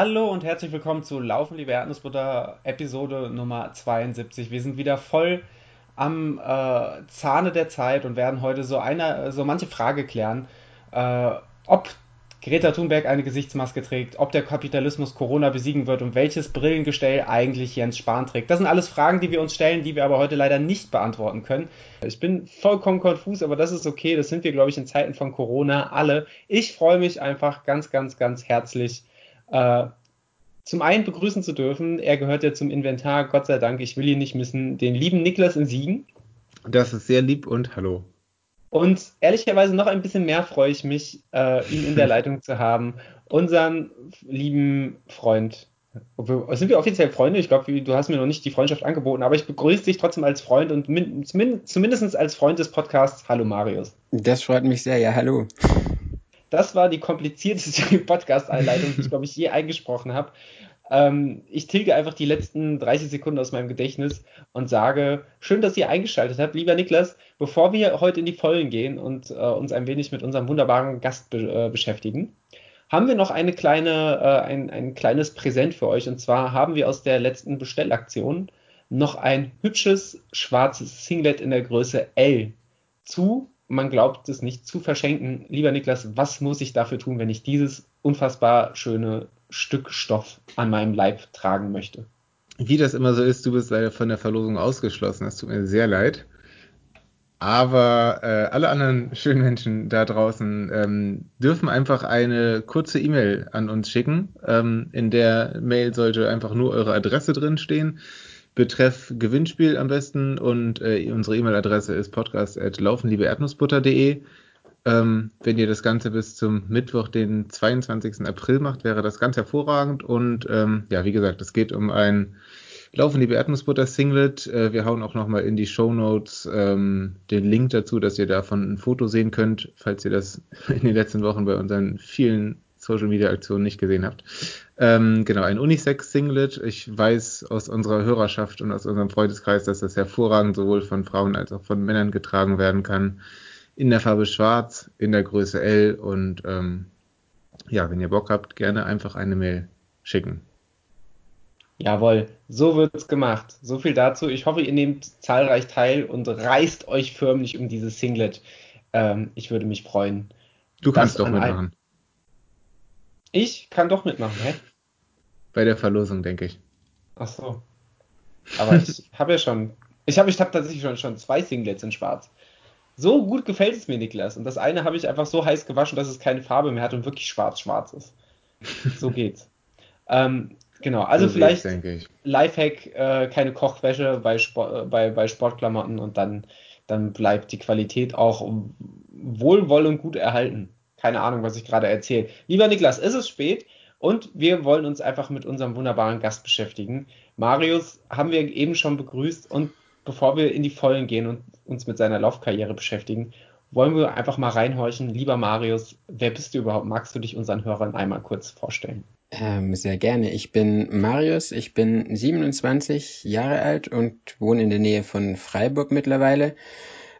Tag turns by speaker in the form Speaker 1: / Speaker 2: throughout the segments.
Speaker 1: Hallo und herzlich willkommen zu Laufen, liebe Erdnussbutter, Episode Nummer 72. Wir sind wieder voll am äh, Zahne der Zeit und werden heute so eine, so manche Frage klären, äh, ob Greta Thunberg eine Gesichtsmaske trägt, ob der Kapitalismus Corona besiegen wird und welches Brillengestell eigentlich Jens Spahn trägt. Das sind alles Fragen, die wir uns stellen, die wir aber heute leider nicht beantworten können. Ich bin vollkommen konfus, aber das ist okay. Das sind wir, glaube ich, in Zeiten von Corona alle. Ich freue mich einfach ganz, ganz, ganz herzlich, äh, zum einen begrüßen zu dürfen. Er gehört ja zum Inventar, Gott sei Dank, ich will ihn nicht missen, den lieben Niklas in Siegen.
Speaker 2: Das ist sehr lieb und hallo.
Speaker 1: Und ehrlicherweise noch ein bisschen mehr freue ich mich, äh, ihn in der Leitung zu haben. Unseren lieben Freund. Sind wir offiziell Freunde? Ich glaube, du hast mir noch nicht die Freundschaft angeboten, aber ich begrüße dich trotzdem als Freund und zumindest als Freund des Podcasts. Hallo Marius.
Speaker 2: Das freut mich sehr, ja, hallo.
Speaker 1: Das war die komplizierteste Podcast-Einleitung, die ich, glaube ich, je eingesprochen habe. Ähm, ich tilge einfach die letzten 30 Sekunden aus meinem Gedächtnis und sage, schön, dass ihr eingeschaltet habt. Lieber Niklas, bevor wir heute in die Vollen gehen und äh, uns ein wenig mit unserem wunderbaren Gast be äh, beschäftigen, haben wir noch eine kleine, äh, ein, ein kleines Präsent für euch. Und zwar haben wir aus der letzten Bestellaktion noch ein hübsches schwarzes Singlet in der Größe L zu, man glaubt es nicht, zu verschenken. Lieber Niklas, was muss ich dafür tun, wenn ich dieses unfassbar schöne Stück Stoff an meinem Leib tragen möchte.
Speaker 2: Wie das immer so ist, du bist leider von der Verlosung ausgeschlossen. Das tut mir sehr leid. Aber äh, alle anderen schönen Menschen da draußen ähm, dürfen einfach eine kurze E-Mail an uns schicken. Ähm, in der Mail sollte einfach nur eure Adresse drinstehen. Betreff Gewinnspiel am besten und äh, unsere E-Mail-Adresse ist podcast.laufenliebeerdnussbutter.de. Ähm, wenn ihr das Ganze bis zum Mittwoch, den 22. April macht, wäre das ganz hervorragend. Und ähm, ja, wie gesagt, es geht um ein Laufen liebe Erdnussbutter Singlet. Äh, wir hauen auch nochmal in die Show Notes ähm, den Link dazu, dass ihr davon ein Foto sehen könnt, falls ihr das in den letzten Wochen bei unseren vielen Social Media Aktionen nicht gesehen habt. Ähm, genau, ein Unisex Singlet. Ich weiß aus unserer Hörerschaft und aus unserem Freundeskreis, dass das hervorragend sowohl von Frauen als auch von Männern getragen werden kann in der Farbe Schwarz, in der Größe L und ähm, ja, wenn ihr Bock habt, gerne einfach eine Mail schicken.
Speaker 1: Jawohl, so wird's gemacht. So viel dazu. Ich hoffe, ihr nehmt zahlreich teil und reißt euch förmlich um dieses Singlet. Ähm, ich würde mich freuen.
Speaker 2: Du kannst doch mitmachen.
Speaker 1: Ich kann doch mitmachen, hä?
Speaker 2: Bei der Verlosung, denke ich.
Speaker 1: Ach so. Aber ich habe ja schon, ich habe ich hab tatsächlich schon, schon zwei Singlets in Schwarz. So gut gefällt es mir, Niklas. Und das eine habe ich einfach so heiß gewaschen, dass es keine Farbe mehr hat und wirklich schwarz-schwarz ist. So geht's. ähm, genau, also so vielleicht Lifehack, äh, keine Kochwäsche bei, Sport, äh, bei, bei Sportklamotten und dann, dann bleibt die Qualität auch wohlwollend gut erhalten. Keine Ahnung, was ich gerade erzähle. Lieber Niklas, es ist spät und wir wollen uns einfach mit unserem wunderbaren Gast beschäftigen. Marius haben wir eben schon begrüßt und bevor wir in die Vollen gehen und uns mit seiner Laufkarriere beschäftigen, wollen wir einfach mal reinhorchen. Lieber Marius, wer bist du überhaupt? Magst du dich unseren Hörern einmal kurz vorstellen?
Speaker 3: Ähm, sehr gerne. Ich bin Marius, ich bin 27 Jahre alt und wohne in der Nähe von Freiburg mittlerweile.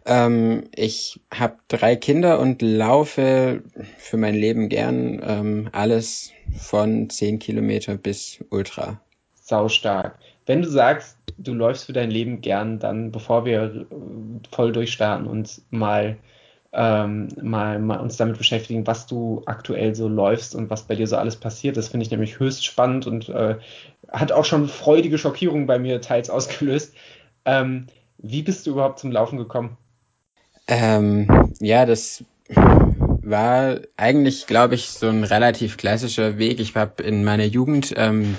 Speaker 3: Ähm, ich habe drei Kinder und laufe für mein Leben gern ähm, alles von 10 Kilometer bis Ultra.
Speaker 1: Sau stark. Wenn du sagst, du läufst für dein Leben gern, dann bevor wir äh, voll durchstarten und mal, ähm, mal, mal uns damit beschäftigen, was du aktuell so läufst und was bei dir so alles passiert. Das finde ich nämlich höchst spannend und äh, hat auch schon freudige Schockierungen bei mir teils ausgelöst. Ähm, wie bist du überhaupt zum Laufen gekommen?
Speaker 3: Ähm, ja, das war eigentlich, glaube ich, so ein relativ klassischer Weg. Ich habe in meiner Jugend ähm,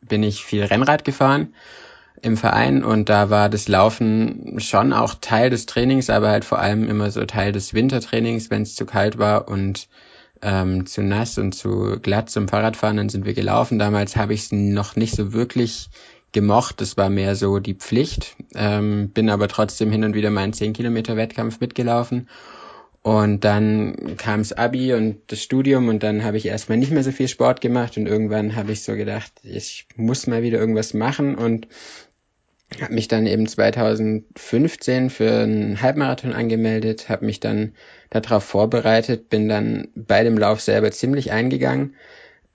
Speaker 3: bin ich viel Rennrad gefahren im Verein und da war das Laufen schon auch Teil des Trainings, aber halt vor allem immer so Teil des Wintertrainings, wenn es zu kalt war und ähm, zu nass und zu glatt zum Fahrradfahren, dann sind wir gelaufen. Damals habe ich es noch nicht so wirklich gemocht, das war mehr so die Pflicht, ähm, bin aber trotzdem hin und wieder meinen 10 Kilometer Wettkampf mitgelaufen. Und dann kam's Abi und das Studium und dann habe ich erstmal nicht mehr so viel Sport gemacht. Und irgendwann habe ich so gedacht, ich muss mal wieder irgendwas machen. Und habe mich dann eben 2015 für einen Halbmarathon angemeldet, habe mich dann darauf vorbereitet, bin dann bei dem Lauf selber ziemlich eingegangen,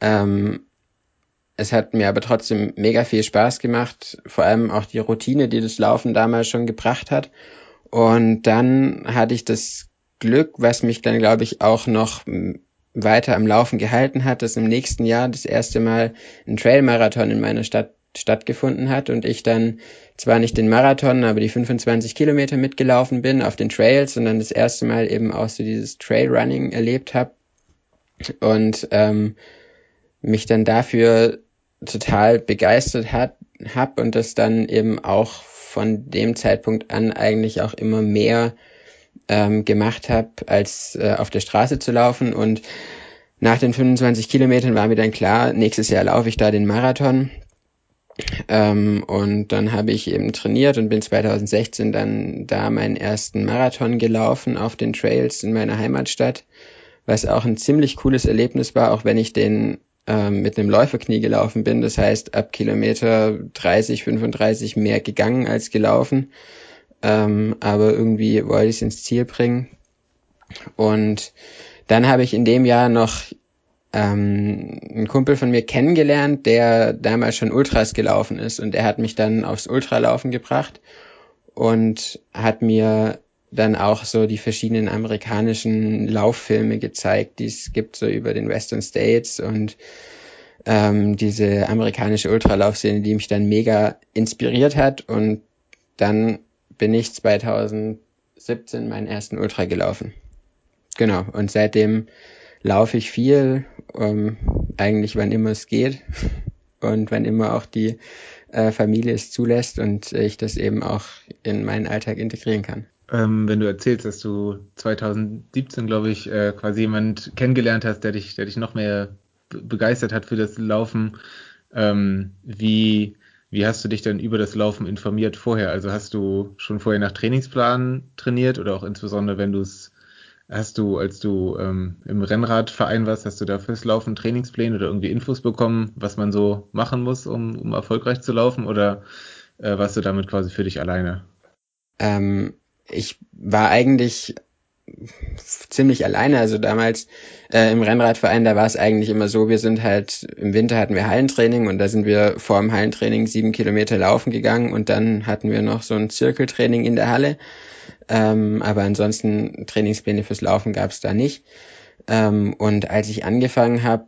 Speaker 3: ähm, es hat mir aber trotzdem mega viel Spaß gemacht, vor allem auch die Routine, die das Laufen damals schon gebracht hat. Und dann hatte ich das Glück, was mich dann, glaube ich, auch noch weiter am Laufen gehalten hat, dass im nächsten Jahr das erste Mal ein Trailmarathon in meiner Stadt stattgefunden hat und ich dann zwar nicht den Marathon, aber die 25 Kilometer mitgelaufen bin auf den Trails, sondern das erste Mal eben auch so dieses Trailrunning erlebt habe und ähm, mich dann dafür total begeistert hat, hab und das dann eben auch von dem Zeitpunkt an eigentlich auch immer mehr ähm, gemacht habe, als äh, auf der Straße zu laufen. Und nach den 25 Kilometern war mir dann klar, nächstes Jahr laufe ich da den Marathon. Ähm, und dann habe ich eben trainiert und bin 2016 dann da meinen ersten Marathon gelaufen auf den Trails in meiner Heimatstadt, was auch ein ziemlich cooles Erlebnis war, auch wenn ich den ähm, mit einem Läuferknie gelaufen bin. Das heißt, ab Kilometer 30, 35 mehr gegangen als gelaufen. Ähm, aber irgendwie wollte ich es ins Ziel bringen. Und dann habe ich in dem Jahr noch ähm, einen Kumpel von mir kennengelernt, der damals schon Ultras gelaufen ist und er hat mich dann aufs Ultralaufen gebracht und hat mir dann auch so die verschiedenen amerikanischen Lauffilme gezeigt, die es gibt so über den Western States und ähm, diese amerikanische Ultralaufszene, die mich dann mega inspiriert hat und dann bin ich 2017 meinen ersten Ultra gelaufen. Genau, und seitdem laufe ich viel, ähm, eigentlich wann immer es geht und wann immer auch die äh, Familie es zulässt und ich das eben auch in meinen Alltag integrieren kann.
Speaker 2: Ähm, wenn du erzählst, dass du 2017, glaube ich, äh, quasi jemand kennengelernt hast, der dich, der dich noch mehr begeistert hat für das Laufen, ähm, wie, wie hast du dich dann über das Laufen informiert vorher? Also hast du schon vorher nach Trainingsplan trainiert oder auch insbesondere, wenn du es Hast du, als du ähm, im Rennradverein warst, hast du da fürs Laufen Trainingspläne oder irgendwie Infos bekommen, was man so machen muss, um, um erfolgreich zu laufen? Oder äh, warst du damit quasi für dich alleine?
Speaker 3: Ähm, ich war eigentlich ziemlich alleine. Also damals äh, im Rennradverein, da war es eigentlich immer so, wir sind halt, im Winter hatten wir Hallentraining und da sind wir vor dem Hallentraining sieben Kilometer laufen gegangen und dann hatten wir noch so ein Zirkeltraining in der Halle. Ähm, aber ansonsten Trainingspläne fürs Laufen gab es da nicht. Ähm, und als ich angefangen habe,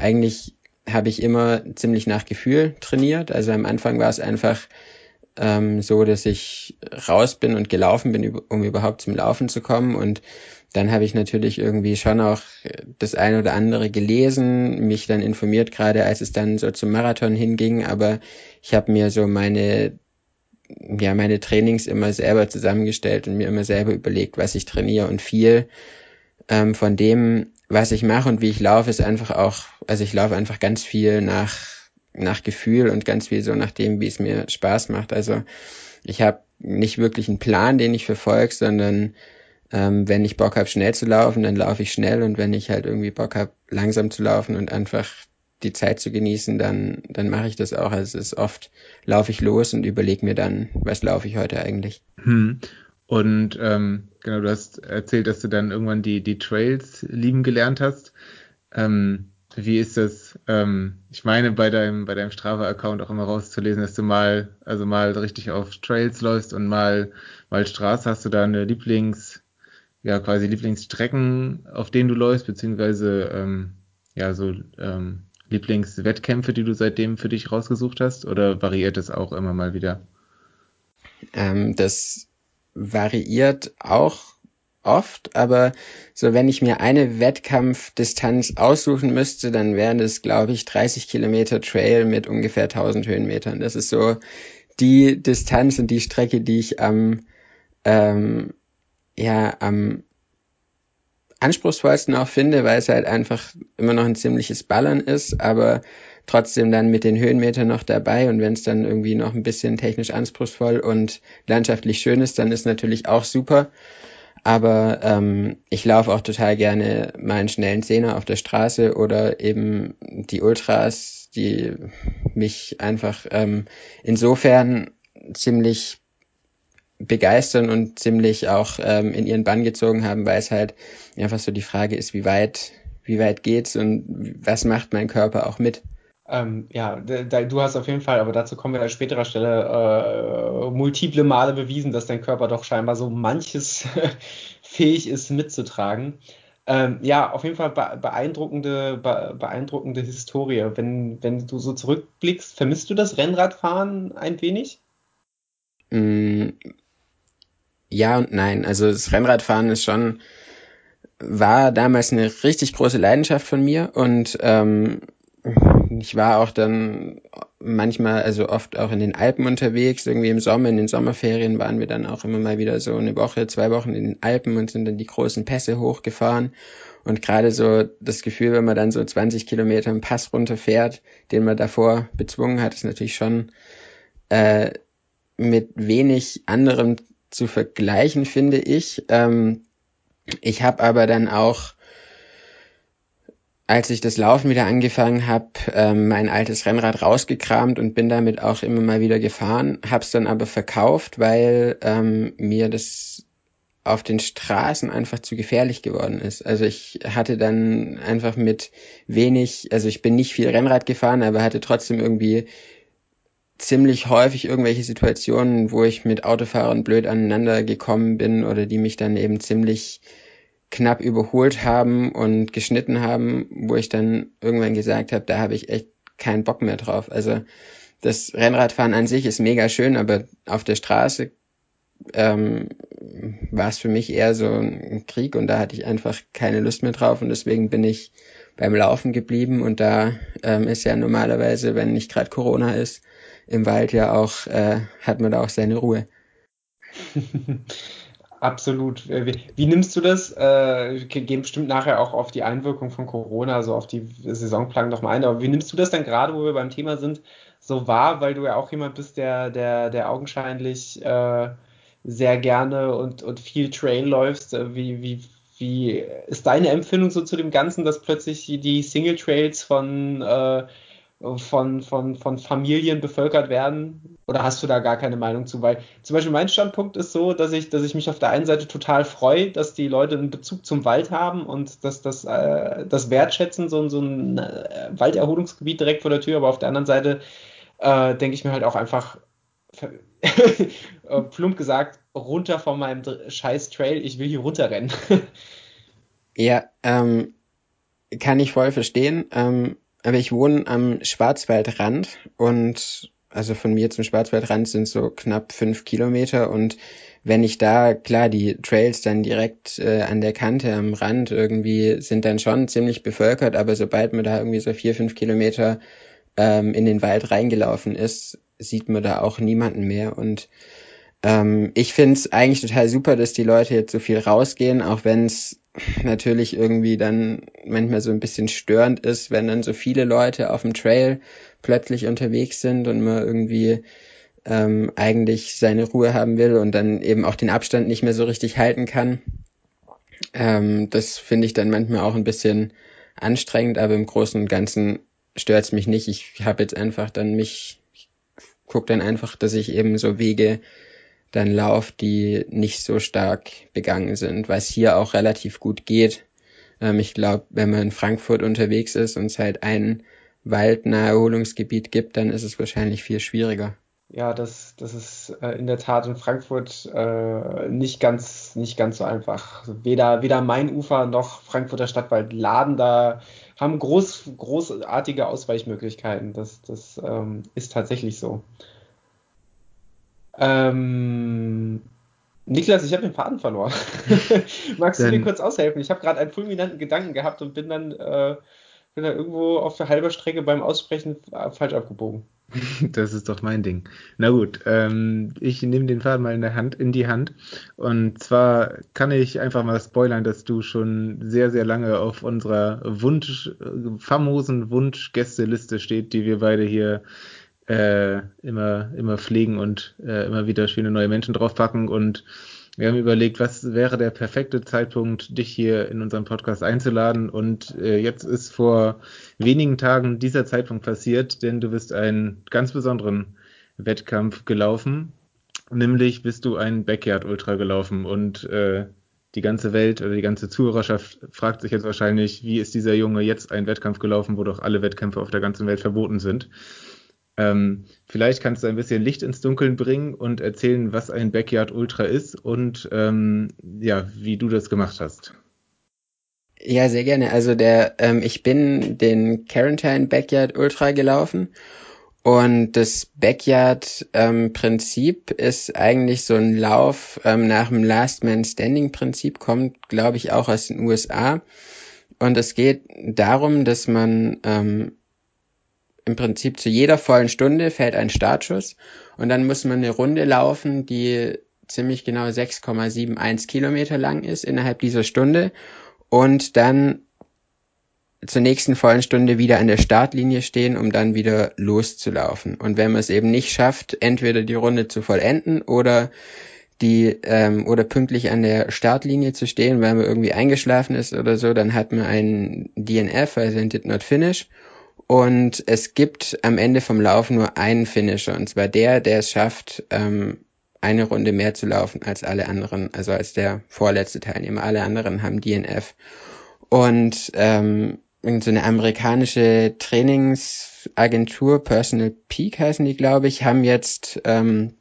Speaker 3: eigentlich habe ich immer ziemlich nach Gefühl trainiert. Also am Anfang war es einfach ähm, so, dass ich raus bin und gelaufen bin, um überhaupt zum Laufen zu kommen. Und dann habe ich natürlich irgendwie schon auch das eine oder andere gelesen, mich dann informiert, gerade als es dann so zum Marathon hinging. Aber ich habe mir so meine ja meine Trainings immer selber zusammengestellt und mir immer selber überlegt, was ich trainiere und viel ähm, von dem, was ich mache und wie ich laufe, ist einfach auch, also ich laufe einfach ganz viel nach nach Gefühl und ganz viel so nach dem, wie es mir Spaß macht. Also ich habe nicht wirklich einen Plan, den ich verfolge, sondern ähm, wenn ich Bock habe, schnell zu laufen, dann laufe ich schnell und wenn ich halt irgendwie Bock habe, langsam zu laufen und einfach die Zeit zu genießen, dann, dann mache ich das auch. Also es ist oft, laufe ich los und überlege mir dann, was laufe ich heute eigentlich.
Speaker 2: Hm. Und ähm, genau, du hast erzählt, dass du dann irgendwann die, die Trails lieben gelernt hast. Ähm, wie ist das? Ähm, ich meine, bei deinem, bei deinem Strava-Account auch immer rauszulesen, dass du mal, also mal richtig auf Trails läufst und mal, mal Straße. Hast du da eine Lieblings, ja, quasi Lieblingsstrecken, auf denen du läufst, beziehungsweise, ähm, ja, so, ähm, Lieblingswettkämpfe, die du seitdem für dich rausgesucht hast, oder variiert es auch immer mal wieder?
Speaker 3: Ähm, das variiert auch oft, aber so wenn ich mir eine Wettkampfdistanz aussuchen müsste, dann wären es, glaube ich, 30 Kilometer Trail mit ungefähr 1000 Höhenmetern. Das ist so die Distanz und die Strecke, die ich am, ähm, ja, am anspruchsvollsten auch finde, weil es halt einfach immer noch ein ziemliches Ballern ist, aber trotzdem dann mit den Höhenmetern noch dabei und wenn es dann irgendwie noch ein bisschen technisch anspruchsvoll und landschaftlich schön ist, dann ist natürlich auch super. Aber ähm, ich laufe auch total gerne mal einen schnellen Zehner auf der Straße oder eben die Ultras, die mich einfach ähm, insofern ziemlich begeistern und ziemlich auch ähm, in ihren Bann gezogen haben, weil es halt einfach so die Frage ist, wie weit, wie weit geht's und was macht mein Körper auch mit?
Speaker 1: Ähm, ja, da, du hast auf jeden Fall, aber dazu kommen wir an späterer Stelle, äh, multiple Male bewiesen, dass dein Körper doch scheinbar so manches fähig ist mitzutragen. Ähm, ja, auf jeden Fall beeindruckende, beeindruckende Historie. Wenn, wenn du so zurückblickst, vermisst du das Rennradfahren ein wenig?
Speaker 3: Mm, ja und nein. Also das Rennradfahren ist schon, war damals eine richtig große Leidenschaft von mir und ähm, ich war auch dann manchmal, also oft auch in den Alpen unterwegs, irgendwie im Sommer, in den Sommerferien waren wir dann auch immer mal wieder so eine Woche, zwei Wochen in den Alpen und sind dann die großen Pässe hochgefahren. Und gerade so das Gefühl, wenn man dann so 20 Kilometer einen Pass runterfährt, den man davor bezwungen hat, ist natürlich schon äh, mit wenig anderem zu vergleichen, finde ich. Ähm, ich habe aber dann auch als ich das Laufen wieder angefangen habe, ähm, mein altes Rennrad rausgekramt und bin damit auch immer mal wieder gefahren, hab's dann aber verkauft, weil ähm, mir das auf den Straßen einfach zu gefährlich geworden ist. Also ich hatte dann einfach mit wenig, also ich bin nicht viel Rennrad gefahren, aber hatte trotzdem irgendwie ziemlich häufig irgendwelche Situationen, wo ich mit Autofahrern blöd aneinander gekommen bin oder die mich dann eben ziemlich knapp überholt haben und geschnitten haben, wo ich dann irgendwann gesagt habe, da habe ich echt keinen Bock mehr drauf. Also das Rennradfahren an sich ist mega schön, aber auf der Straße ähm, war es für mich eher so ein Krieg und da hatte ich einfach keine Lust mehr drauf und deswegen bin ich beim Laufen geblieben und da ähm, ist ja normalerweise, wenn nicht gerade Corona ist, im Wald ja auch, äh, hat man da auch seine Ruhe.
Speaker 1: Absolut. Äh, wie, wie, nimmst du das? Äh, gehen bestimmt nachher auch auf die Einwirkung von Corona, so auf die Saisonplanung nochmal ein. Aber wie nimmst du das dann gerade, wo wir beim Thema sind, so wahr, weil du ja auch jemand bist, der, der, der augenscheinlich äh, sehr gerne und, und viel Trail läufst? Äh, wie, wie, wie ist deine Empfindung so zu dem Ganzen, dass plötzlich die Single Trails von äh, von, von, von Familien bevölkert werden? Oder hast du da gar keine Meinung zu? Weil zum Beispiel mein Standpunkt ist so, dass ich, dass ich mich auf der einen Seite total freue, dass die Leute einen Bezug zum Wald haben und dass das, äh, das wertschätzen, so, so ein äh, Walderholungsgebiet direkt vor der Tür. Aber auf der anderen Seite äh, denke ich mir halt auch einfach, äh, plump gesagt, runter von meinem scheiß Trail, ich will hier runterrennen.
Speaker 3: ja, ähm, kann ich voll verstehen. Ähm, aber ich wohne am Schwarzwaldrand und also von mir zum Schwarzwaldrand sind so knapp fünf Kilometer und wenn ich da, klar, die Trails dann direkt äh, an der Kante am Rand irgendwie sind dann schon ziemlich bevölkert, aber sobald man da irgendwie so vier, fünf Kilometer ähm, in den Wald reingelaufen ist, sieht man da auch niemanden mehr und ähm, ich find's eigentlich total super, dass die Leute jetzt so viel rausgehen, auch wenn es natürlich irgendwie dann manchmal so ein bisschen störend ist, wenn dann so viele Leute auf dem Trail plötzlich unterwegs sind und man irgendwie ähm, eigentlich seine Ruhe haben will und dann eben auch den Abstand nicht mehr so richtig halten kann. Ähm, das finde ich dann manchmal auch ein bisschen anstrengend, aber im Großen und Ganzen stört's mich nicht. Ich habe jetzt einfach dann mich, ich guck dann einfach, dass ich eben so Wege dann Lauf, die nicht so stark begangen sind, was hier auch relativ gut geht. Ähm, ich glaube, wenn man in Frankfurt unterwegs ist und es halt ein Waldnaherholungsgebiet gibt, dann ist es wahrscheinlich viel schwieriger.
Speaker 1: Ja, das, das ist äh, in der Tat in Frankfurt äh, nicht, ganz, nicht ganz so einfach. Weder, weder Ufer noch Frankfurter Stadtwald Laden da haben groß, großartige Ausweichmöglichkeiten. Das, das ähm, ist tatsächlich so. Ähm, Niklas, ich habe den Faden verloren. Magst du mir kurz aushelfen? Ich habe gerade einen fulminanten Gedanken gehabt und bin dann, äh, bin dann irgendwo auf der halben Strecke beim Aussprechen falsch abgebogen.
Speaker 2: Das ist doch mein Ding. Na gut, ähm, ich nehme den Faden mal in der Hand, in die Hand. Und zwar kann ich einfach mal spoilern, dass du schon sehr, sehr lange auf unserer Wunsch, famosen Wunschgästeliste steht, die wir beide hier äh, immer, immer pflegen und äh, immer wieder schöne neue Menschen draufpacken. Und wir haben überlegt, was wäre der perfekte Zeitpunkt, dich hier in unserem Podcast einzuladen. Und äh, jetzt ist vor wenigen Tagen dieser Zeitpunkt passiert, denn du bist einen ganz besonderen Wettkampf gelaufen. Nämlich bist du ein Backyard Ultra gelaufen und äh, die ganze Welt oder die ganze Zuhörerschaft fragt sich jetzt wahrscheinlich, wie ist dieser Junge jetzt einen Wettkampf gelaufen, wo doch alle Wettkämpfe auf der ganzen Welt verboten sind. Ähm, vielleicht kannst du ein bisschen Licht ins Dunkeln bringen und erzählen, was ein Backyard Ultra ist und ähm, ja, wie du das gemacht hast.
Speaker 3: Ja, sehr gerne. Also der, ähm, ich bin den Quarantine Backyard Ultra gelaufen und das Backyard-Prinzip ähm, ist eigentlich so ein Lauf ähm, nach dem Last Man Standing-Prinzip, kommt, glaube ich, auch aus den USA. Und es geht darum, dass man ähm, im Prinzip zu jeder vollen Stunde fällt ein Startschuss und dann muss man eine Runde laufen, die ziemlich genau 6,71 Kilometer lang ist innerhalb dieser Stunde und dann zur nächsten vollen Stunde wieder an der Startlinie stehen, um dann wieder loszulaufen. Und wenn man es eben nicht schafft, entweder die Runde zu vollenden oder die ähm, oder pünktlich an der Startlinie zu stehen, weil man irgendwie eingeschlafen ist oder so, dann hat man einen DNF, also ein Did Not Finish. Und es gibt am Ende vom Laufen nur einen Finisher, und zwar der, der es schafft, ähm, eine Runde mehr zu laufen als alle anderen, also als der vorletzte Teilnehmer. Alle anderen haben DNF. Und ähm, so eine amerikanische Trainingsagentur, Personal Peak heißen die, glaube ich, haben jetzt ähm,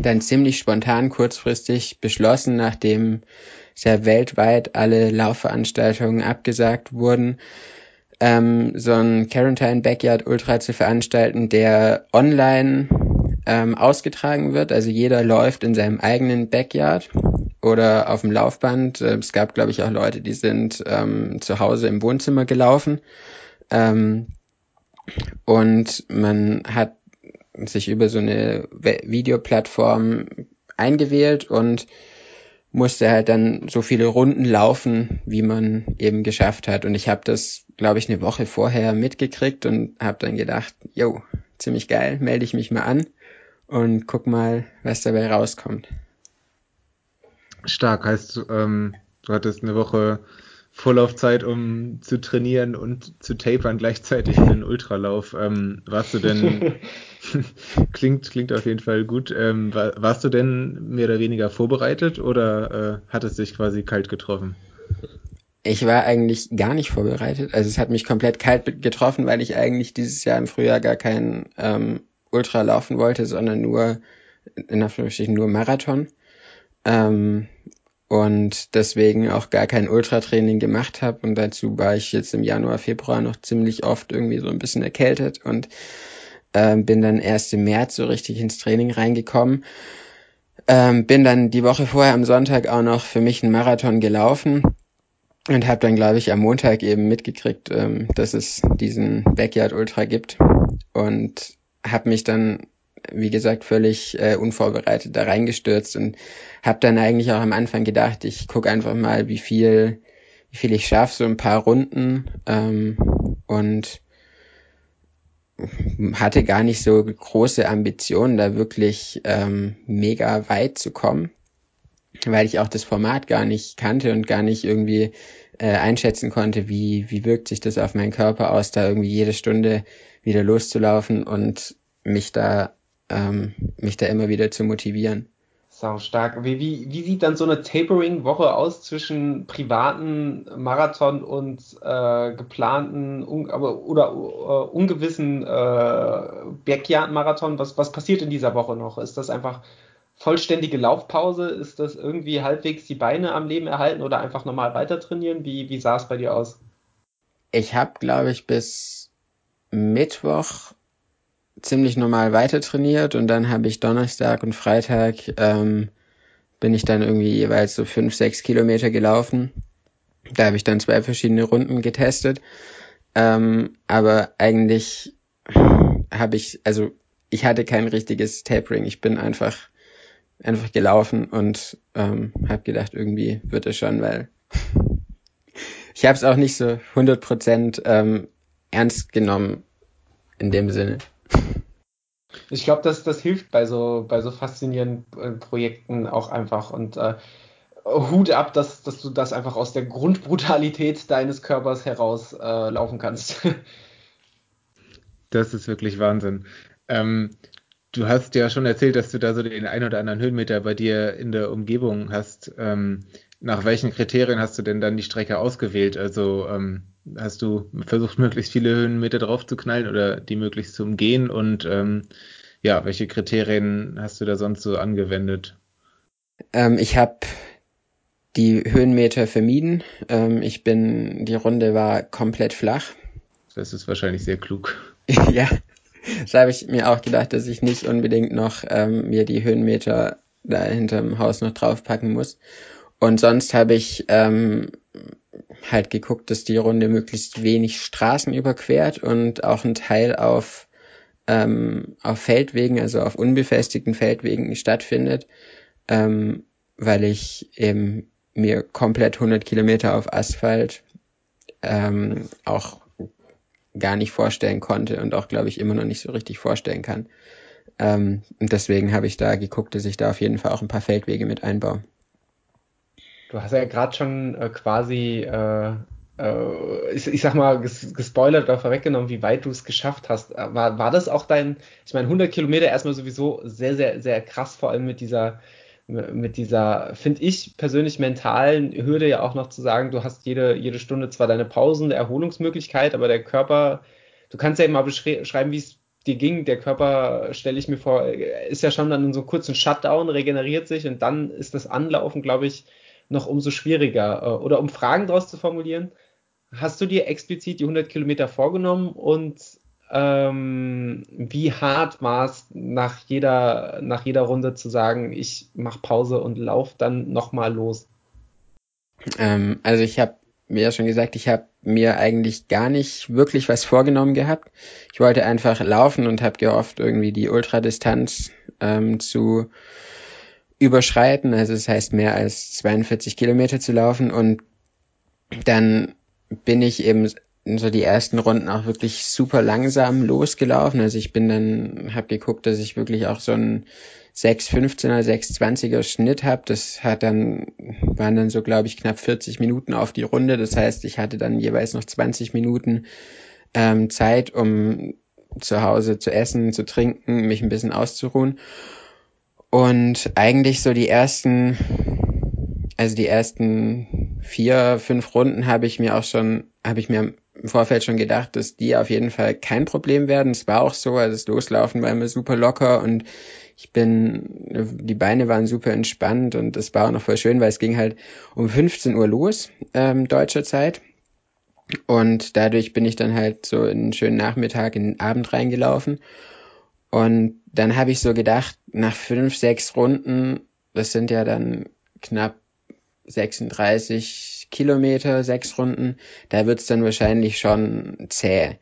Speaker 3: dann ziemlich spontan kurzfristig beschlossen, nachdem sehr weltweit alle Laufveranstaltungen abgesagt wurden, ähm, so ein Quarantine Backyard Ultra zu veranstalten, der online ähm, ausgetragen wird. Also jeder läuft in seinem eigenen Backyard oder auf dem Laufband. Äh, es gab, glaube ich, auch Leute, die sind ähm, zu Hause im Wohnzimmer gelaufen. Ähm, und man hat sich über so eine Videoplattform eingewählt und musste halt dann so viele Runden laufen, wie man eben geschafft hat. Und ich habe das, glaube ich, eine Woche vorher mitgekriegt und habe dann gedacht, jo, ziemlich geil, melde ich mich mal an und guck mal, was dabei rauskommt.
Speaker 2: Stark, heißt, ähm, du hattest eine Woche Vorlaufzeit, um zu trainieren und zu tapern gleichzeitig für den Ultralauf. Ähm, warst du denn, klingt, klingt auf jeden Fall gut, ähm, war, warst du denn mehr oder weniger vorbereitet oder äh, hat es dich quasi kalt getroffen?
Speaker 3: Ich war eigentlich gar nicht vorbereitet. Also es hat mich komplett kalt getroffen, weil ich eigentlich dieses Jahr im Frühjahr gar keinen ähm, Ultra laufen wollte, sondern nur, in Anführungsstrichen, nur Marathon. Ähm, und deswegen auch gar kein Ultratraining gemacht habe. Und dazu war ich jetzt im Januar, Februar noch ziemlich oft irgendwie so ein bisschen erkältet und ähm, bin dann erst im März so richtig ins Training reingekommen. Ähm, bin dann die Woche vorher am Sonntag auch noch für mich einen Marathon gelaufen und habe dann, glaube ich, am Montag eben mitgekriegt, ähm, dass es diesen Backyard Ultra gibt und habe mich dann, wie gesagt, völlig äh, unvorbereitet da reingestürzt und habe dann eigentlich auch am Anfang gedacht, ich gucke einfach mal, wie viel, wie viel ich schaffe, so ein paar Runden ähm, und hatte gar nicht so große Ambitionen, da wirklich ähm, mega weit zu kommen, weil ich auch das Format gar nicht kannte und gar nicht irgendwie äh, einschätzen konnte, wie, wie wirkt sich das auf meinen Körper aus, da irgendwie jede Stunde wieder loszulaufen und mich da, ähm, mich da immer wieder zu motivieren.
Speaker 1: Sau stark. Wie, wie, wie sieht dann so eine Tapering-Woche aus zwischen privaten Marathon und äh, geplanten un, aber, oder uh, ungewissen äh, Backyard-Marathon? Was, was passiert in dieser Woche noch? Ist das einfach vollständige Laufpause? Ist das irgendwie halbwegs die Beine am Leben erhalten oder einfach normal weiter trainieren? Wie, wie sah es bei dir aus?
Speaker 3: Ich habe, glaube ich, bis Mittwoch ziemlich normal weiter trainiert und dann habe ich Donnerstag und Freitag ähm, bin ich dann irgendwie jeweils so fünf, sechs Kilometer gelaufen. Da habe ich dann zwei verschiedene Runden getestet. Ähm, aber eigentlich habe ich, also ich hatte kein richtiges Tapering. Ich bin einfach einfach gelaufen und ähm, habe gedacht, irgendwie wird es schon, weil ich habe es auch nicht so 100% ähm, ernst genommen in dem Sinne.
Speaker 1: Ich glaube, das, das hilft bei so, bei so faszinierenden äh, Projekten auch einfach. Und äh, Hut ab, dass, dass du das einfach aus der Grundbrutalität deines Körpers heraus äh, laufen kannst.
Speaker 2: das ist wirklich Wahnsinn. Ähm, du hast ja schon erzählt, dass du da so den ein oder anderen Höhenmeter bei dir in der Umgebung hast. Ähm, nach welchen Kriterien hast du denn dann die Strecke ausgewählt? Also ähm, hast du versucht, möglichst viele Höhenmeter drauf zu knallen oder die möglichst zu umgehen? Und ähm, ja, welche Kriterien hast du da sonst so angewendet?
Speaker 3: Ähm, ich habe die Höhenmeter vermieden. Ähm, ich bin, die Runde war komplett flach.
Speaker 2: Das ist wahrscheinlich sehr klug.
Speaker 3: ja, das habe ich mir auch gedacht, dass ich nicht unbedingt noch ähm, mir die Höhenmeter da hinterm Haus noch draufpacken muss. Und sonst habe ich ähm, halt geguckt, dass die Runde möglichst wenig Straßen überquert und auch ein Teil auf, ähm, auf Feldwegen, also auf unbefestigten Feldwegen stattfindet, ähm, weil ich eben mir komplett 100 Kilometer auf Asphalt ähm, auch gar nicht vorstellen konnte und auch, glaube ich, immer noch nicht so richtig vorstellen kann. Ähm, und deswegen habe ich da geguckt, dass ich da auf jeden Fall auch ein paar Feldwege mit einbaue.
Speaker 1: Du hast ja gerade schon äh, quasi, äh, ich, ich, sag mal, ges gespoilert oder vorweggenommen, wie weit du es geschafft hast. War, war das auch dein, ich meine, 100 Kilometer erstmal sowieso sehr, sehr, sehr krass, vor allem mit dieser mit dieser, finde ich persönlich mentalen Hürde ja auch noch zu sagen, du hast jede, jede Stunde zwar deine Pausen, eine Erholungsmöglichkeit, aber der Körper, du kannst ja immer beschreiben, wie es dir ging. Der Körper, stelle ich mir vor, ist ja schon dann in so einem kurzen Shutdown, regeneriert sich und dann ist das Anlaufen, glaube ich, noch umso schwieriger. Oder um Fragen daraus zu formulieren, hast du dir explizit die 100 Kilometer vorgenommen und ähm, wie hart war es nach jeder, nach jeder Runde zu sagen, ich mache Pause und lauf dann nochmal los?
Speaker 3: Ähm, also ich habe wie ja schon gesagt, ich habe mir eigentlich gar nicht wirklich was vorgenommen gehabt. Ich wollte einfach laufen und habe gehofft, irgendwie die Ultradistanz ähm, zu überschreiten. Also das heißt mehr als 42 Kilometer zu laufen und dann bin ich eben so die ersten Runden auch wirklich super langsam losgelaufen. Also ich bin dann, habe geguckt, dass ich wirklich auch so einen 6,15er, 6,20er Schnitt habe. Das hat dann, waren dann so, glaube ich, knapp 40 Minuten auf die Runde. Das heißt, ich hatte dann jeweils noch 20 Minuten ähm, Zeit, um zu Hause zu essen, zu trinken, mich ein bisschen auszuruhen. Und eigentlich so die ersten, also die ersten vier, fünf Runden habe ich mir auch schon, habe ich mir im Vorfeld schon gedacht, dass die auf jeden Fall kein Problem werden. Es war auch so, also das Loslaufen war immer super locker und ich bin, die Beine waren super entspannt und es war auch noch voll schön, weil es ging halt um 15 Uhr los, ähm, deutscher Zeit. Und dadurch bin ich dann halt so in einen schönen Nachmittag, in den Abend reingelaufen. Und dann habe ich so gedacht, nach fünf, sechs Runden, das sind ja dann knapp 36 Kilometer, sechs Runden, da wird's dann wahrscheinlich schon zäh.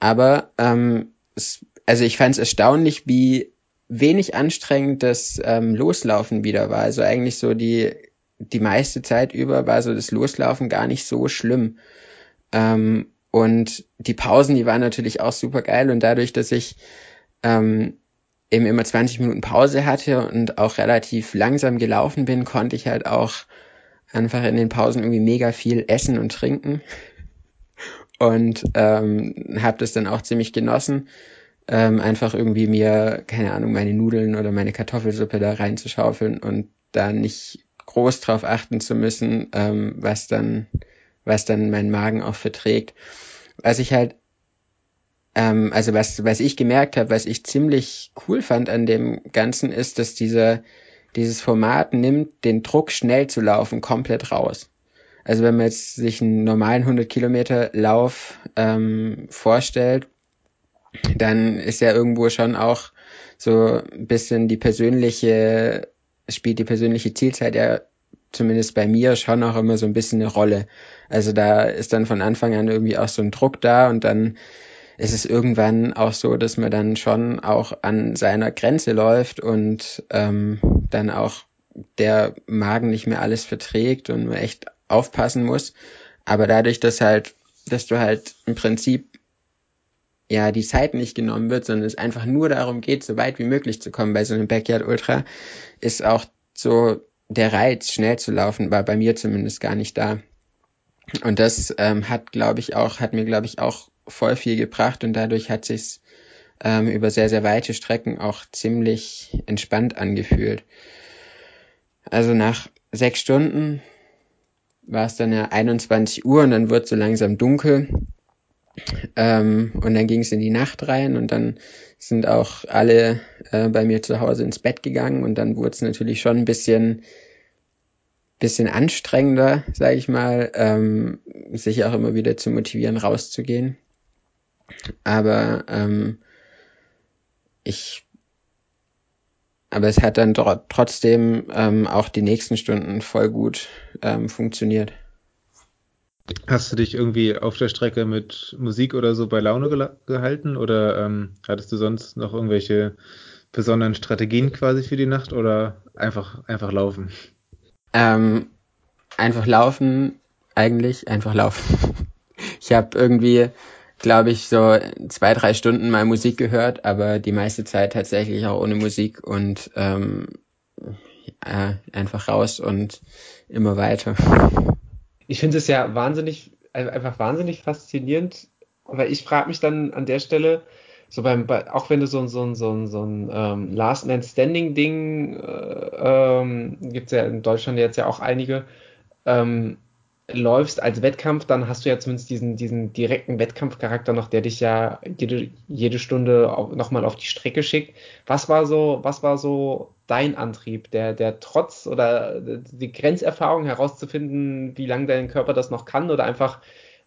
Speaker 3: Aber ähm, es, also ich fand es erstaunlich, wie wenig anstrengend das ähm, Loslaufen wieder war. Also eigentlich so die die meiste Zeit über war so das Loslaufen gar nicht so schlimm. Ähm, und die Pausen, die waren natürlich auch super geil und dadurch, dass ich ähm, eben immer 20 Minuten Pause hatte und auch relativ langsam gelaufen bin, konnte ich halt auch einfach in den Pausen irgendwie mega viel essen und trinken und ähm, habe das dann auch ziemlich genossen, ähm, einfach irgendwie mir, keine Ahnung, meine Nudeln oder meine Kartoffelsuppe da reinzuschaufeln und da nicht groß drauf achten zu müssen, ähm, was dann, was dann mein Magen auch verträgt. Was ich halt, ähm, also was, was ich gemerkt habe, was ich ziemlich cool fand an dem Ganzen, ist, dass dieser dieses Format nimmt den Druck schnell zu laufen komplett raus. Also wenn man jetzt sich einen normalen 100 Kilometer Lauf ähm, vorstellt, dann ist ja irgendwo schon auch so ein bisschen die persönliche, spielt die persönliche Zielzeit ja zumindest bei mir schon auch immer so ein bisschen eine Rolle. Also da ist dann von Anfang an irgendwie auch so ein Druck da und dann ist es irgendwann auch so, dass man dann schon auch an seiner Grenze läuft und ähm, dann auch der Magen nicht mehr alles verträgt und man echt aufpassen muss. Aber dadurch, dass halt, dass du halt im Prinzip ja die Zeit nicht genommen wird, sondern es einfach nur darum geht, so weit wie möglich zu kommen bei so einem Backyard Ultra, ist auch so der Reiz, schnell zu laufen, war bei mir zumindest gar nicht da. Und das ähm, hat, glaube ich, auch, hat mir, glaube ich, auch voll viel gebracht und dadurch hat sich's ähm, über sehr, sehr weite Strecken auch ziemlich entspannt angefühlt. Also nach sechs Stunden war es dann ja 21 Uhr und dann wird so langsam dunkel. Ähm, und dann ging es in die Nacht rein und dann sind auch alle äh, bei mir zu Hause ins Bett gegangen und dann wurde es natürlich schon ein bisschen bisschen anstrengender, sage ich mal, ähm, sich auch immer wieder zu motivieren, rauszugehen. Aber ähm, ich aber es hat dann trotzdem ähm, auch die nächsten Stunden voll gut ähm, funktioniert.
Speaker 2: Hast du dich irgendwie auf der Strecke mit Musik oder so bei Laune gehalten oder ähm, hattest du sonst noch irgendwelche besonderen Strategien quasi für die Nacht oder einfach, einfach laufen?
Speaker 3: Ähm, einfach laufen, eigentlich einfach laufen. ich habe irgendwie, glaube ich, so zwei, drei Stunden mal Musik gehört, aber die meiste Zeit tatsächlich auch ohne Musik und ähm, äh, einfach raus und immer weiter.
Speaker 1: Ich finde es ja wahnsinnig, einfach wahnsinnig faszinierend, weil ich frage mich dann an der Stelle, so beim, auch wenn du so, so, so, so ein ähm, Last Man Standing Ding, äh, ähm, gibt es ja in Deutschland jetzt ja auch einige, ähm, läufst als Wettkampf, dann hast du ja zumindest diesen, diesen direkten Wettkampfcharakter noch, der dich ja jede, jede Stunde nochmal auf die Strecke schickt. Was war so, was war so dein Antrieb, der, der Trotz oder die Grenzerfahrung herauszufinden, wie lange dein Körper das noch kann oder einfach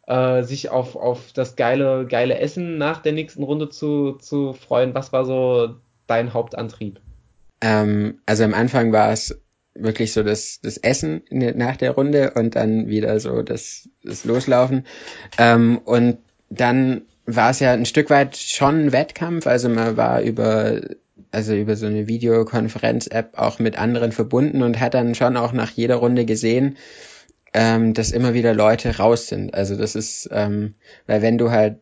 Speaker 1: äh, sich auf, auf das geile, geile Essen nach der nächsten Runde zu, zu freuen? Was war so dein Hauptantrieb?
Speaker 3: Ähm, also am Anfang war es wirklich so das, das Essen nach der Runde und dann wieder so das, das Loslaufen. Ähm, und dann war es ja ein Stück weit schon ein Wettkampf. Also man war über, also über so eine Videokonferenz-App auch mit anderen verbunden und hat dann schon auch nach jeder Runde gesehen, ähm, dass immer wieder Leute raus sind. Also das ist, ähm, weil wenn du halt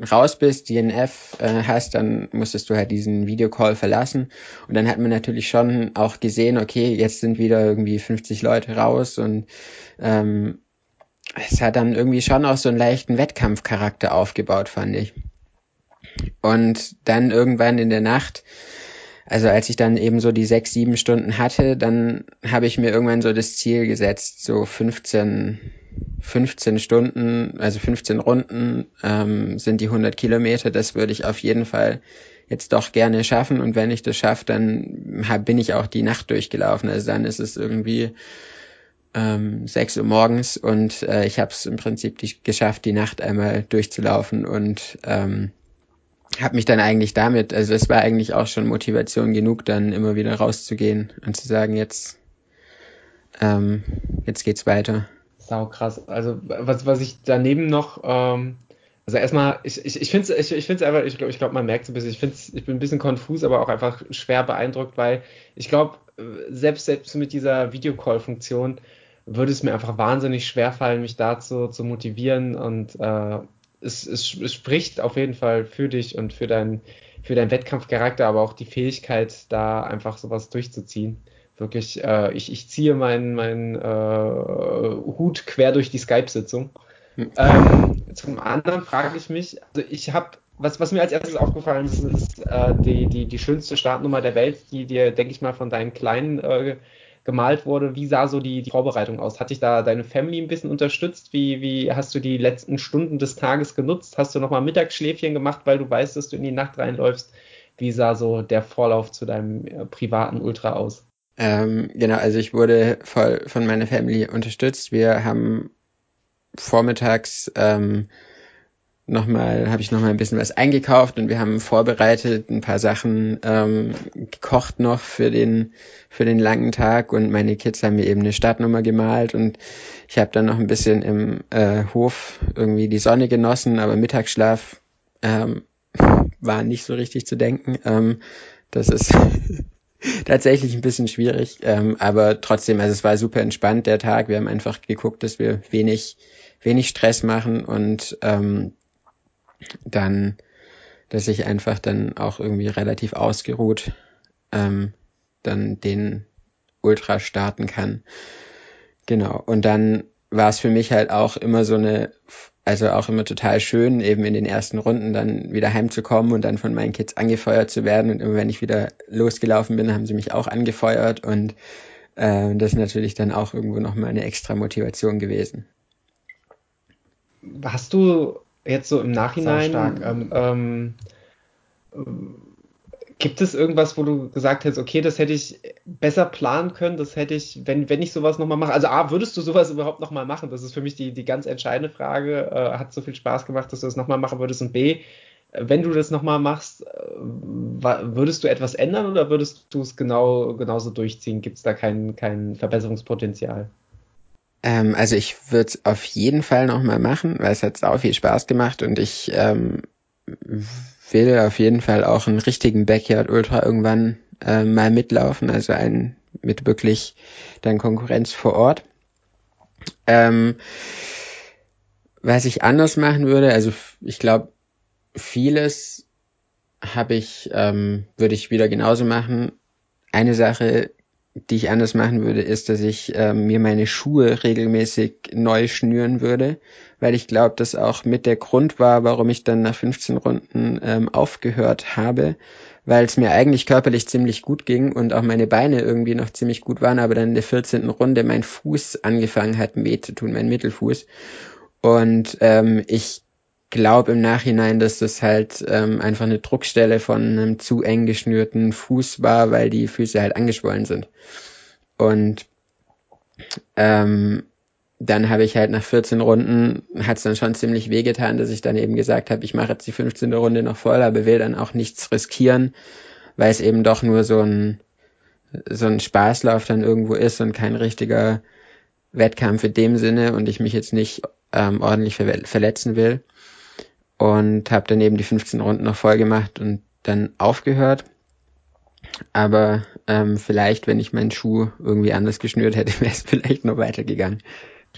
Speaker 3: raus bist, DNF äh, hast, dann musstest du halt diesen Videocall verlassen. Und dann hat man natürlich schon auch gesehen, okay, jetzt sind wieder irgendwie 50 Leute raus und ähm, es hat dann irgendwie schon auch so einen leichten Wettkampfcharakter aufgebaut, fand ich. Und dann irgendwann in der Nacht, also als ich dann eben so die sechs, sieben Stunden hatte, dann habe ich mir irgendwann so das Ziel gesetzt, so 15 15 Stunden, also 15 Runden ähm, sind die 100 Kilometer. Das würde ich auf jeden Fall jetzt doch gerne schaffen. Und wenn ich das schaffe, dann hab, bin ich auch die Nacht durchgelaufen. Also dann ist es irgendwie ähm, 6 Uhr morgens und äh, ich habe es im Prinzip die, geschafft, die Nacht einmal durchzulaufen und ähm, habe mich dann eigentlich damit, also es war eigentlich auch schon Motivation genug, dann immer wieder rauszugehen und zu sagen, jetzt, ähm, jetzt geht's weiter.
Speaker 1: Sau krass. Also, was, was ich daneben noch, ähm, also erstmal, ich, ich, ich finde es ich, ich find's einfach, ich glaube, ich glaub, man merkt es ein bisschen, ich, find's, ich bin ein bisschen konfus, aber auch einfach schwer beeindruckt, weil ich glaube, selbst, selbst mit dieser Videocall-Funktion würde es mir einfach wahnsinnig schwer fallen, mich dazu zu motivieren und äh, es, es, es spricht auf jeden Fall für dich und für deinen für deinen Wettkampfcharakter, aber auch die Fähigkeit, da einfach sowas durchzuziehen wirklich, äh, ich, ich ziehe meinen mein, äh, Hut quer durch die Skype-Sitzung. Hm. Ähm, zum anderen frage ich mich, also ich habe, was, was mir als erstes aufgefallen ist, ist äh, die, die, die schönste Startnummer der Welt, die dir, denke ich mal, von deinen Kleinen äh, gemalt wurde. Wie sah so die, die Vorbereitung aus? Hat dich da deine Family ein bisschen unterstützt? Wie, wie hast du die letzten Stunden des Tages genutzt? Hast du nochmal Mittagsschläfchen gemacht, weil du weißt, dass du in die Nacht reinläufst? Wie sah so der Vorlauf zu deinem äh, privaten Ultra aus?
Speaker 3: Ähm, genau, also ich wurde voll von meiner Family unterstützt. Wir haben vormittags ähm, nochmal, habe ich nochmal ein bisschen was eingekauft und wir haben vorbereitet, ein paar Sachen ähm, gekocht noch für den für den langen Tag und meine Kids haben mir eben eine Startnummer gemalt und ich habe dann noch ein bisschen im äh, Hof irgendwie die Sonne genossen, aber Mittagsschlaf ähm, war nicht so richtig zu denken. Ähm, das ist tatsächlich ein bisschen schwierig, ähm, aber trotzdem, also es war super entspannt der Tag. Wir haben einfach geguckt, dass wir wenig, wenig Stress machen und ähm, dann, dass ich einfach dann auch irgendwie relativ ausgeruht ähm, dann den Ultra starten kann. Genau. Und dann war es für mich halt auch immer so eine also auch immer total schön, eben in den ersten Runden dann wieder heimzukommen und dann von meinen Kids angefeuert zu werden. Und immer wenn ich wieder losgelaufen bin, haben sie mich auch angefeuert. Und Äh, das ist natürlich dann auch irgendwo nochmal eine extra Motivation gewesen.
Speaker 1: Hast du jetzt so im Nachhinein, ähm, ähm, gibt es irgendwas, wo du gesagt hättest, okay, das hätte ich besser planen können, das hätte ich, wenn, wenn ich sowas nochmal mache, also A, würdest du sowas überhaupt nochmal machen? Das ist für mich die, die ganz entscheidende Frage. Äh, hat so viel Spaß gemacht, dass du das nochmal machen würdest? Und B, wenn du das nochmal machst, äh, würdest du etwas ändern oder würdest du es genau, genauso durchziehen? Gibt es da kein, kein Verbesserungspotenzial?
Speaker 3: Ähm, also ich würde es auf jeden Fall nochmal machen, weil es hat auch viel Spaß gemacht und ich ähm, will auf jeden Fall auch einen richtigen Backyard Ultra irgendwann äh, mal mitlaufen, also einen mit wirklich dann Konkurrenz vor Ort. Ähm, was ich anders machen würde, also ich glaube, vieles habe ich, ähm, würde ich wieder genauso machen. Eine Sache, die ich anders machen würde, ist, dass ich ähm, mir meine Schuhe regelmäßig neu schnüren würde, weil ich glaube, dass auch mit der Grund war, warum ich dann nach 15 Runden ähm, aufgehört habe, weil es mir eigentlich körperlich ziemlich gut ging und auch meine Beine irgendwie noch ziemlich gut waren, aber dann in der 14. Runde mein Fuß angefangen hat weh zu tun, mein Mittelfuß. Und ähm, ich glaube im Nachhinein, dass das halt ähm, einfach eine Druckstelle von einem zu eng geschnürten Fuß war, weil die Füße halt angeschwollen sind. Und ähm, dann habe ich halt nach 14 Runden, hat es dann schon ziemlich wehgetan, dass ich dann eben gesagt habe, ich mache jetzt die 15. Runde noch voll, aber will dann auch nichts riskieren, weil es eben doch nur so ein, so ein Spaßlauf dann irgendwo ist und kein richtiger Wettkampf in dem Sinne und ich mich jetzt nicht ähm, ordentlich ver verletzen will und habe dann eben die 15 Runden noch voll gemacht und dann aufgehört. Aber ähm, vielleicht, wenn ich meinen Schuh irgendwie anders geschnürt hätte, wäre es vielleicht noch weitergegangen.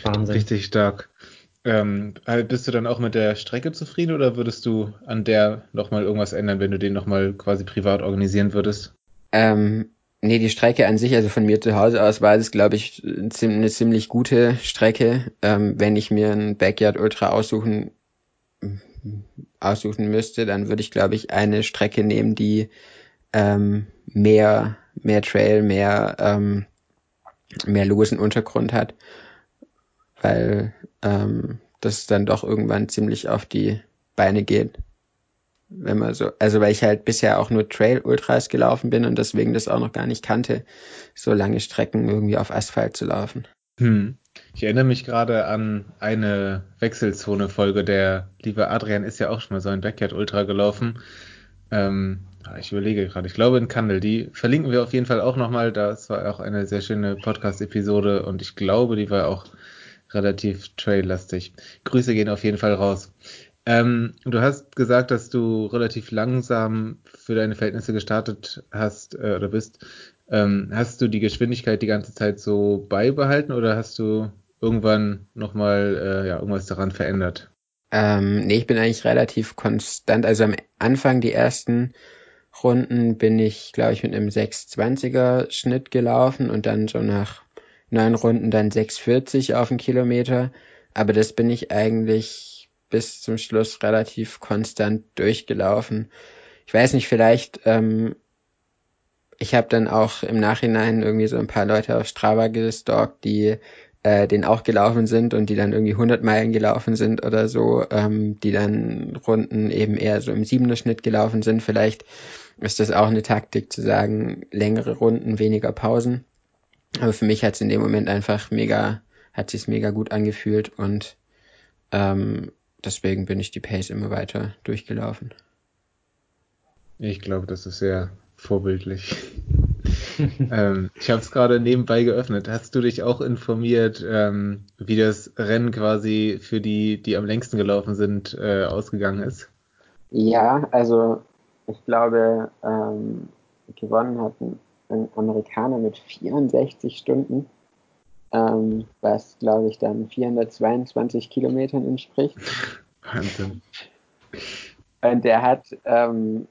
Speaker 2: Wahnsinn. Richtig stark. Ähm, äh, bist du dann auch mit der Strecke zufrieden oder würdest du an der nochmal irgendwas ändern, wenn du den nochmal quasi privat organisieren würdest?
Speaker 3: Ähm, nee, die Strecke an sich, also von mir zu Hause aus, war es, glaube ich, eine ziemlich gute Strecke. Ähm, wenn ich mir ein Backyard Ultra aussuchen aussuchen müsste, dann würde ich, glaube ich, eine Strecke nehmen, die ähm, mehr, mehr Trail, mehr, ähm, mehr losen Untergrund hat, weil ähm, das dann doch irgendwann ziemlich auf die Beine geht. Wenn man so, also weil ich halt bisher auch nur Trail Ultras gelaufen bin und deswegen das auch noch gar nicht kannte, so lange Strecken irgendwie auf Asphalt zu laufen.
Speaker 2: Hm. Ich erinnere mich gerade an eine Wechselzone-Folge. Der liebe Adrian ist ja auch schon mal so ein Backyard Ultra gelaufen. Ähm, ich überlege gerade, ich glaube in Kandel. Die verlinken wir auf jeden Fall auch nochmal. Das war auch eine sehr schöne Podcast-Episode und ich glaube, die war auch relativ trail-lastig. Grüße gehen auf jeden Fall raus. Ähm, du hast gesagt, dass du relativ langsam für deine Verhältnisse gestartet hast äh, oder bist. Ähm, hast du die Geschwindigkeit die ganze Zeit so beibehalten oder hast du irgendwann nochmal äh, ja, irgendwas daran verändert?
Speaker 3: Ähm, nee, ich bin eigentlich relativ konstant. Also am Anfang, die ersten Runden, bin ich, glaube ich, mit einem 620er Schnitt gelaufen und dann so nach neun Runden dann 640 auf den Kilometer. Aber das bin ich eigentlich bis zum Schluss relativ konstant durchgelaufen. Ich weiß nicht, vielleicht ähm, ich habe dann auch im Nachhinein irgendwie so ein paar Leute auf Strava gestalkt, die äh, den auch gelaufen sind und die dann irgendwie 100 Meilen gelaufen sind oder so, ähm, die dann Runden eben eher so im siebener Schnitt gelaufen sind. Vielleicht ist das auch eine Taktik zu sagen, längere Runden, weniger Pausen. Aber für mich hat es in dem Moment einfach mega, hat sich's mega gut angefühlt und ähm, deswegen bin ich die Pace immer weiter durchgelaufen.
Speaker 2: Ich glaube, das ist sehr vorbildlich. Ähm, ich habe es gerade nebenbei geöffnet. Hast du dich auch informiert, ähm, wie das Rennen quasi für die, die am längsten gelaufen sind, äh, ausgegangen ist?
Speaker 3: Ja, also ich glaube, ähm, gewonnen hat ein, ein, Amerikaner mit 64 Stunden, ähm, was glaube ich dann 422 Kilometern entspricht.
Speaker 2: Wahnsinn.
Speaker 3: Und der hat ähm,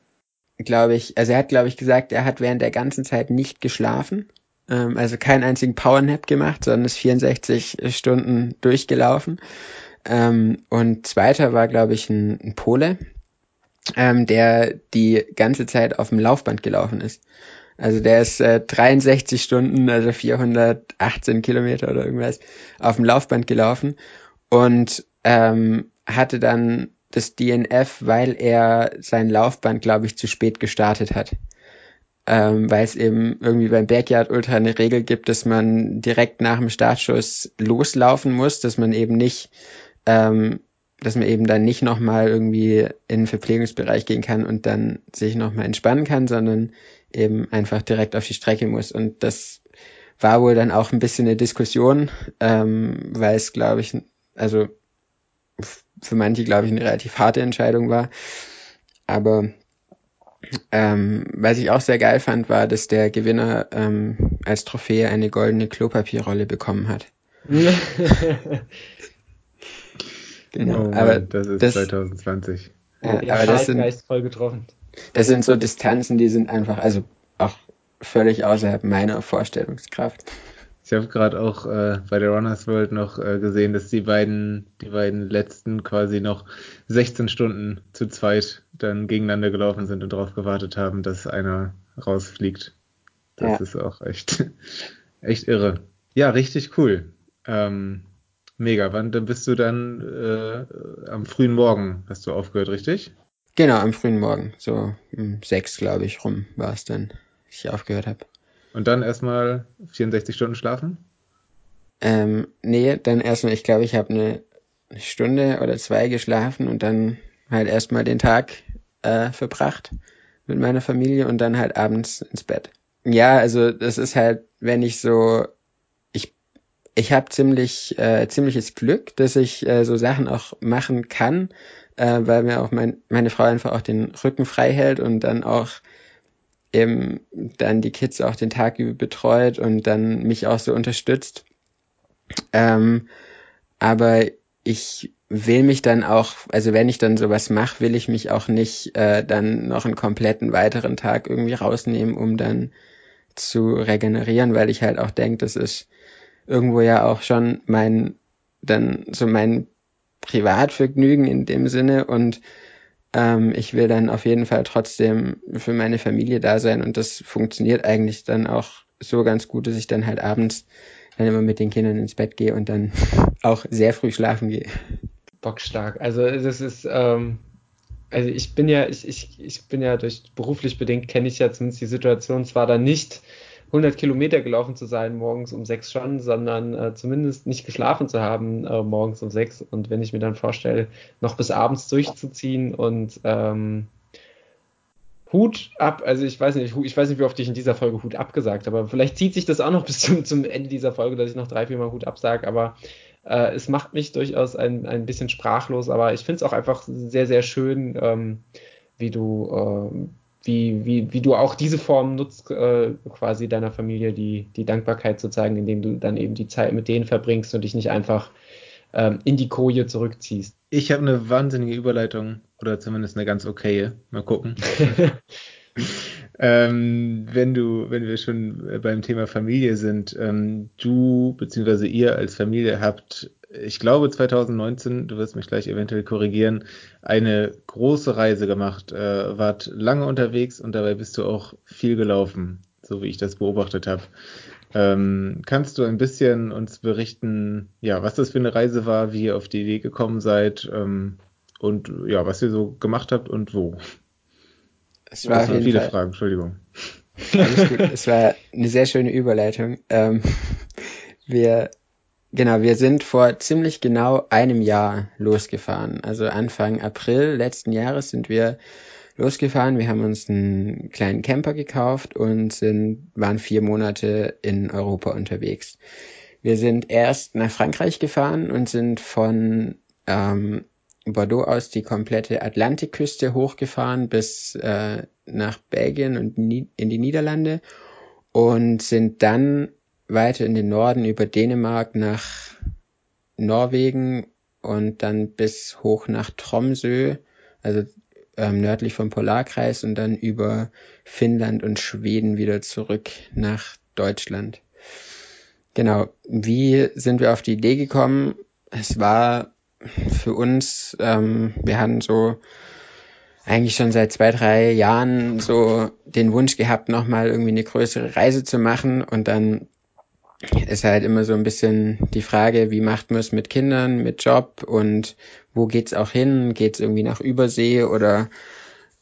Speaker 3: glaube ich, also er hat, glaube ich, gesagt, er hat während der ganzen Zeit nicht geschlafen, ähm, also keinen einzigen Powernap gemacht, sondern ist 64 Stunden durchgelaufen. Ähm, und zweiter war, glaube ich, ein, ein Pole, ähm, der die ganze Zeit auf dem Laufband gelaufen ist. Also der ist äh, 63 Stunden, also 418 Kilometer oder irgendwas, auf dem Laufband gelaufen und ähm, hatte dann das DNF, weil er sein Laufband, glaube ich, zu spät gestartet hat. Ähm, weil es eben irgendwie beim Backyard Ultra eine Regel gibt, dass man direkt nach dem Startschuss loslaufen muss, dass man eben nicht ähm, dass man eben dann nicht nochmal irgendwie in den Verpflegungsbereich gehen kann und dann sich nochmal entspannen kann, sondern eben einfach direkt auf die Strecke muss. Und das war wohl dann auch ein bisschen eine Diskussion, ähm, weil es, glaube ich, also für manche, glaube ich, eine relativ harte Entscheidung war. Aber ähm, was ich auch sehr geil fand, war, dass der Gewinner ähm, als Trophäe eine goldene Klopapierrolle bekommen hat.
Speaker 2: Genau, oh aber das ist das, 2020.
Speaker 1: Ja, ja aber das sind, voll getroffen.
Speaker 3: Das sind so Distanzen, die sind einfach, also auch völlig außerhalb meiner Vorstellungskraft.
Speaker 2: Ich habe gerade auch äh, bei der Runners World noch äh, gesehen, dass die beiden, die beiden letzten quasi noch 16 Stunden zu zweit dann gegeneinander gelaufen sind und darauf gewartet haben, dass einer rausfliegt. Das ja. ist auch echt, echt irre. Ja, richtig cool. Ähm, Mega. Wann dann bist du dann äh, am frühen Morgen hast du aufgehört, richtig?
Speaker 3: Genau, am frühen Morgen. So um sechs, glaube ich, rum war es dann, ich aufgehört habe.
Speaker 2: Und dann erstmal 64 Stunden schlafen?
Speaker 3: Ähm, nee, dann erstmal, ich glaube, ich habe eine Stunde oder zwei geschlafen und dann halt erstmal den Tag äh, verbracht mit meiner Familie und dann halt abends ins Bett. Ja, also das ist halt, wenn ich so ich habe ziemlich äh, ziemliches Glück, dass ich äh, so Sachen auch machen kann, äh, weil mir auch mein, meine Frau einfach auch den Rücken frei hält und dann auch eben dann die Kids auch den Tag über betreut und dann mich auch so unterstützt. Ähm, aber ich will mich dann auch, also wenn ich dann sowas mache, will ich mich auch nicht äh, dann noch einen kompletten weiteren Tag irgendwie rausnehmen, um dann zu regenerieren, weil ich halt auch denke, das ist irgendwo ja auch schon mein, dann so mein Privatvergnügen in dem Sinne und ähm, ich will dann auf jeden Fall trotzdem für meine Familie da sein und das funktioniert eigentlich dann auch so ganz gut, dass ich dann halt abends dann immer mit den Kindern ins Bett gehe und dann auch sehr früh schlafen gehe.
Speaker 1: Bockstark. Also das ist, ähm, also ich bin ja, ich, ich, ich bin ja durch beruflich bedingt, kenne ich ja zumindest die Situation zwar dann nicht 100 Kilometer gelaufen zu sein, morgens um sechs schon, sondern äh, zumindest nicht geschlafen zu haben äh, morgens um sechs. Und wenn ich mir dann vorstelle, noch bis abends durchzuziehen und ähm, Hut ab, also ich weiß nicht, ich weiß nicht, wie oft ich in dieser Folge Hut abgesagt habe, aber vielleicht zieht sich das auch noch bis zum, zum Ende dieser Folge, dass ich noch drei, vier Mal Hut absage, aber äh, es macht mich durchaus ein, ein bisschen sprachlos, aber ich finde es auch einfach sehr, sehr schön, ähm, wie du äh, wie, wie, wie du auch diese Form nutzt, äh, quasi deiner Familie die, die Dankbarkeit zu zeigen, indem du dann eben die Zeit mit denen verbringst und dich nicht einfach ähm, in die Koje zurückziehst.
Speaker 2: Ich habe eine wahnsinnige Überleitung oder zumindest eine ganz okaye. Mal gucken. ähm, wenn du, wenn wir schon beim Thema Familie sind, ähm, du bzw. ihr als Familie habt ich glaube 2019, du wirst mich gleich eventuell korrigieren, eine große Reise gemacht, äh, wart lange unterwegs und dabei bist du auch viel gelaufen, so wie ich das beobachtet habe. Ähm, kannst du ein bisschen uns berichten, ja, was das für eine Reise war, wie ihr auf die Idee gekommen seid ähm, und ja, was ihr so gemacht habt und wo?
Speaker 3: Es war das waren viele Fall. Fragen, Entschuldigung. Alles gut. Es war eine sehr schöne Überleitung. Ähm, wir Genau, wir sind vor ziemlich genau einem Jahr losgefahren. Also Anfang April letzten Jahres sind wir losgefahren. Wir haben uns einen kleinen Camper gekauft und sind, waren vier Monate in Europa unterwegs. Wir sind erst nach Frankreich gefahren und sind von ähm, Bordeaux aus die komplette Atlantikküste hochgefahren bis äh, nach Belgien und in die Niederlande und sind dann weiter in den Norden über Dänemark nach Norwegen und dann bis hoch nach Tromsø, also ähm, nördlich vom Polarkreis und dann über Finnland und Schweden wieder zurück nach Deutschland. Genau, wie sind wir auf die Idee gekommen? Es war für uns, ähm, wir hatten so eigentlich schon seit zwei, drei Jahren so den Wunsch gehabt, nochmal irgendwie eine größere Reise zu machen. Und dann ist halt immer so ein bisschen die Frage, wie macht man es mit Kindern, mit Job und wo geht's auch hin? Geht's irgendwie nach Übersee oder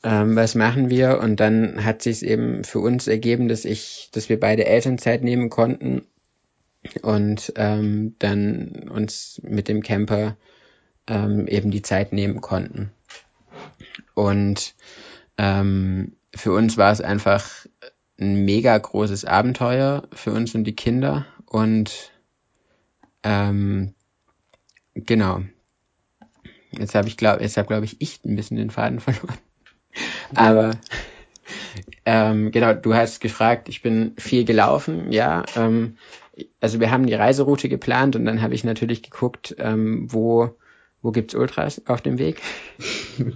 Speaker 3: ähm, was machen wir? Und dann hat sich eben für uns ergeben, dass ich, dass wir beide Elternzeit nehmen konnten und ähm, dann uns mit dem Camper ähm, eben die Zeit nehmen konnten. Und ähm, für uns war es einfach ein mega großes Abenteuer für uns und die Kinder. Und ähm, genau. Jetzt habe ich glaube, jetzt habe glaube ich ich ein bisschen den Faden verloren. Aber ähm, genau, du hast gefragt, ich bin viel gelaufen, ja. Ähm, also wir haben die Reiseroute geplant und dann habe ich natürlich geguckt, ähm, wo wo gibt's Ultras auf dem Weg.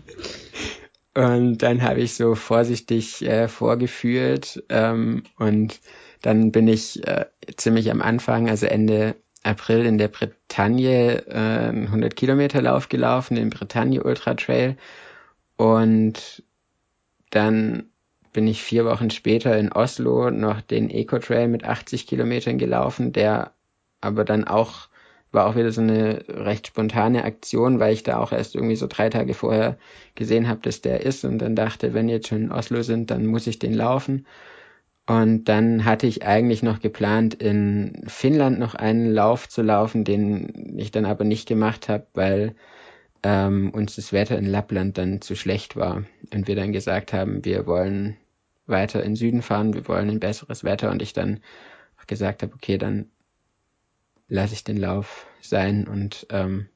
Speaker 3: und dann habe ich so vorsichtig äh, vorgeführt ähm, und dann bin ich äh, ziemlich am Anfang, also Ende April in der Bretagne äh, einen 100 Kilometer Lauf gelaufen, den Bretagne Ultra Trail. Und dann bin ich vier Wochen später in Oslo noch den Eco Trail mit 80 Kilometern gelaufen, der aber dann auch war auch wieder so eine recht spontane Aktion, weil ich da auch erst irgendwie so drei Tage vorher gesehen habe, dass der ist und dann dachte, wenn jetzt schon in Oslo sind, dann muss ich den laufen. Und dann hatte ich eigentlich noch geplant, in Finnland noch einen Lauf zu laufen, den ich dann aber nicht gemacht habe, weil ähm, uns das Wetter in Lappland dann zu schlecht war und wir dann gesagt haben, wir wollen weiter in Süden fahren, wir wollen ein besseres Wetter und ich dann gesagt habe, okay, dann lasse ich den Lauf sein und ähm,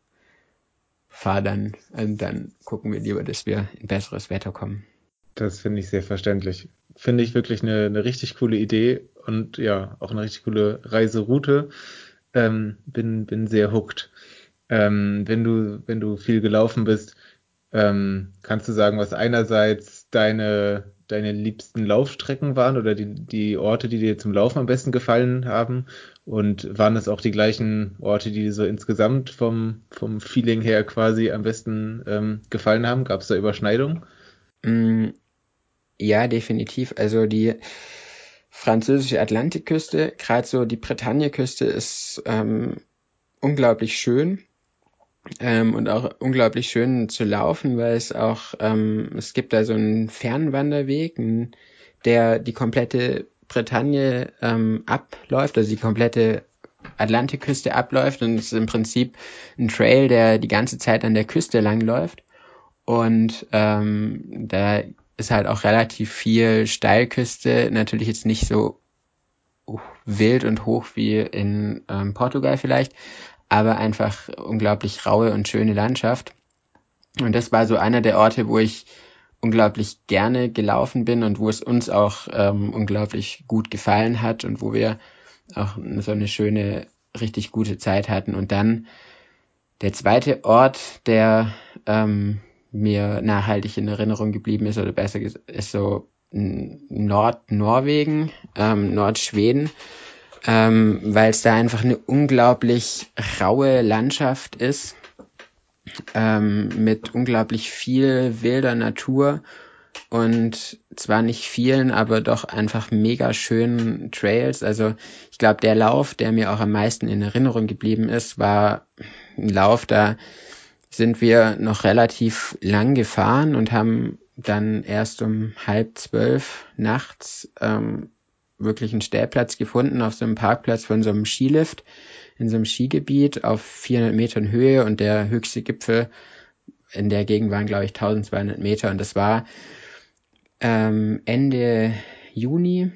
Speaker 3: fahre dann, und dann gucken wir lieber, dass wir in besseres Wetter kommen.
Speaker 2: Das finde ich sehr verständlich. Finde ich wirklich eine, eine richtig coole Idee und ja, auch eine richtig coole Reiseroute. Ähm, bin, bin sehr hooked. Ähm, wenn du, wenn du viel gelaufen bist, ähm, kannst du sagen, was einerseits deine deine liebsten Laufstrecken waren oder die, die Orte, die dir zum Laufen am besten gefallen haben? Und waren es auch die gleichen Orte, die dir so insgesamt vom, vom Feeling her quasi am besten ähm, gefallen haben? Gab es da Überschneidungen?
Speaker 3: Mm, ja, definitiv. Also die französische Atlantikküste, gerade so die Bretagne-Küste ist ähm, unglaublich schön ähm, und auch unglaublich schön zu laufen, weil es auch, ähm, es gibt da so einen Fernwanderweg, der die komplette Bretagne ähm, abläuft, also die komplette Atlantikküste abläuft und es ist im Prinzip ein Trail, der die ganze Zeit an der Küste lang läuft. Und ähm, da ist halt auch relativ viel Steilküste, natürlich jetzt nicht so wild und hoch wie in ähm, Portugal vielleicht, aber einfach unglaublich raue und schöne Landschaft. Und das war so einer der Orte, wo ich unglaublich gerne gelaufen bin und wo es uns auch ähm, unglaublich gut gefallen hat und wo wir auch so eine schöne, richtig gute Zeit hatten. Und dann der zweite Ort, der ähm, mir nachhaltig in Erinnerung geblieben ist, oder besser gesagt, ist so Nordnorwegen, ähm, Nordschweden ähm, weil es da einfach eine unglaublich raue Landschaft ist, ähm, mit unglaublich viel wilder Natur und zwar nicht vielen, aber doch einfach mega schönen Trails. Also ich glaube, der Lauf, der mir auch am meisten in Erinnerung geblieben ist, war ein Lauf, da sind wir noch relativ lang gefahren und haben dann erst um halb zwölf nachts ähm, wirklich einen Stellplatz gefunden auf so einem Parkplatz von so einem Skilift in so einem Skigebiet auf 400 Metern Höhe und der höchste Gipfel in der Gegend waren, glaube ich, 1200 Meter. Und das war ähm, Ende Juni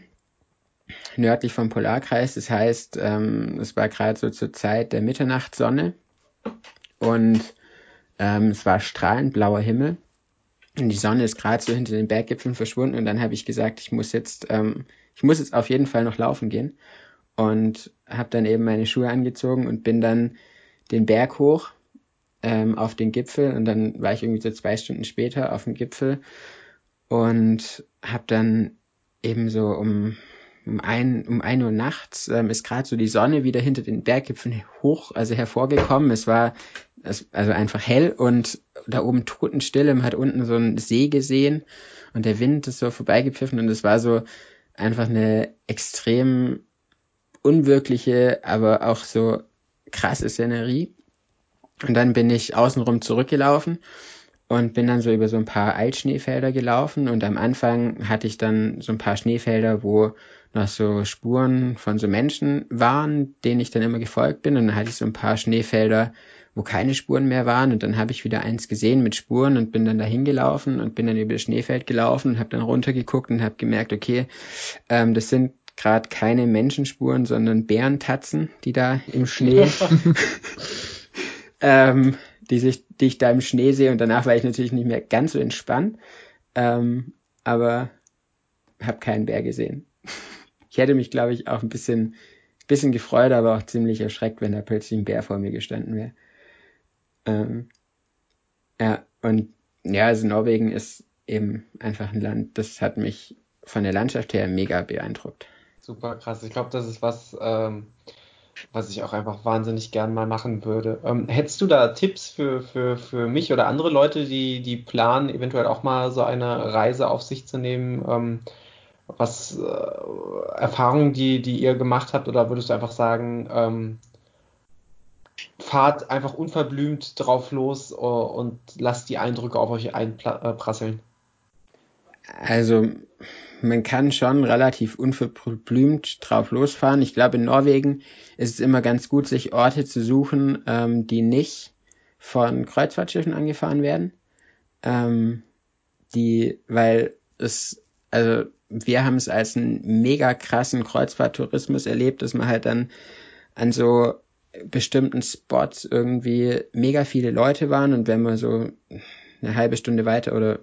Speaker 3: nördlich vom Polarkreis. Das heißt, ähm, es war gerade so zur Zeit der Mitternachtssonne und ähm, es war strahlend blauer Himmel. Und die Sonne ist gerade so hinter den Berggipfeln verschwunden. Und dann habe ich gesagt, ich muss jetzt ähm, ich muss jetzt auf jeden Fall noch laufen gehen. Und habe dann eben meine Schuhe angezogen und bin dann den Berg hoch ähm, auf den Gipfel. Und dann war ich irgendwie so zwei Stunden später auf dem Gipfel und habe dann eben so um um ein, um ein Uhr nachts ähm, ist gerade so die Sonne wieder hinter den Berggipfeln hoch, also hervorgekommen. Es war also einfach hell und da oben totenstill. Man hat unten so einen See gesehen und der Wind ist so vorbeigepfiffen und es war so einfach eine extrem unwirkliche, aber auch so krasse Szenerie. Und dann bin ich außenrum zurückgelaufen und bin dann so über so ein paar Altschneefelder gelaufen und am Anfang hatte ich dann so ein paar Schneefelder, wo noch so Spuren von so Menschen waren, denen ich dann immer gefolgt bin und dann hatte ich so ein paar Schneefelder, wo keine Spuren mehr waren und dann habe ich wieder eins gesehen mit Spuren und bin dann dahin gelaufen und bin dann über das Schneefeld gelaufen und habe dann runtergeguckt und habe gemerkt, okay, ähm, das sind gerade keine Menschenspuren, sondern Bärentatzen, die da im Schnee ähm, die, sich, die ich da im Schnee sehe und danach war ich natürlich nicht mehr ganz so entspannt, ähm, aber habe keinen Bär gesehen. Ich hätte mich, glaube ich, auch ein bisschen, bisschen gefreut, aber auch ziemlich erschreckt, wenn da plötzlich ein Bär vor mir gestanden wäre. Ähm, ja, und ja, also Norwegen ist eben einfach ein Land, das hat mich von der Landschaft her mega beeindruckt.
Speaker 1: Super krass. Ich glaube, das ist was, ähm, was ich auch einfach wahnsinnig gern mal machen würde. Ähm, hättest du da Tipps für, für, für mich oder andere Leute, die, die planen, eventuell auch mal so eine Reise auf sich zu nehmen? Ähm, was äh, Erfahrungen, die, die ihr gemacht habt, oder würdest du einfach sagen, ähm, fahrt einfach unverblümt drauf los uh, und lasst die Eindrücke auf euch einprasseln?
Speaker 3: Also man kann schon relativ unverblümt drauf losfahren. Ich glaube, in Norwegen ist es immer ganz gut, sich Orte zu suchen, ähm, die nicht von Kreuzfahrtschiffen angefahren werden. Ähm, die, weil es, also wir haben es als einen mega krassen Kreuzfahrttourismus erlebt, dass man halt dann an so bestimmten Spots irgendwie mega viele Leute waren und wenn man so eine halbe Stunde weiter oder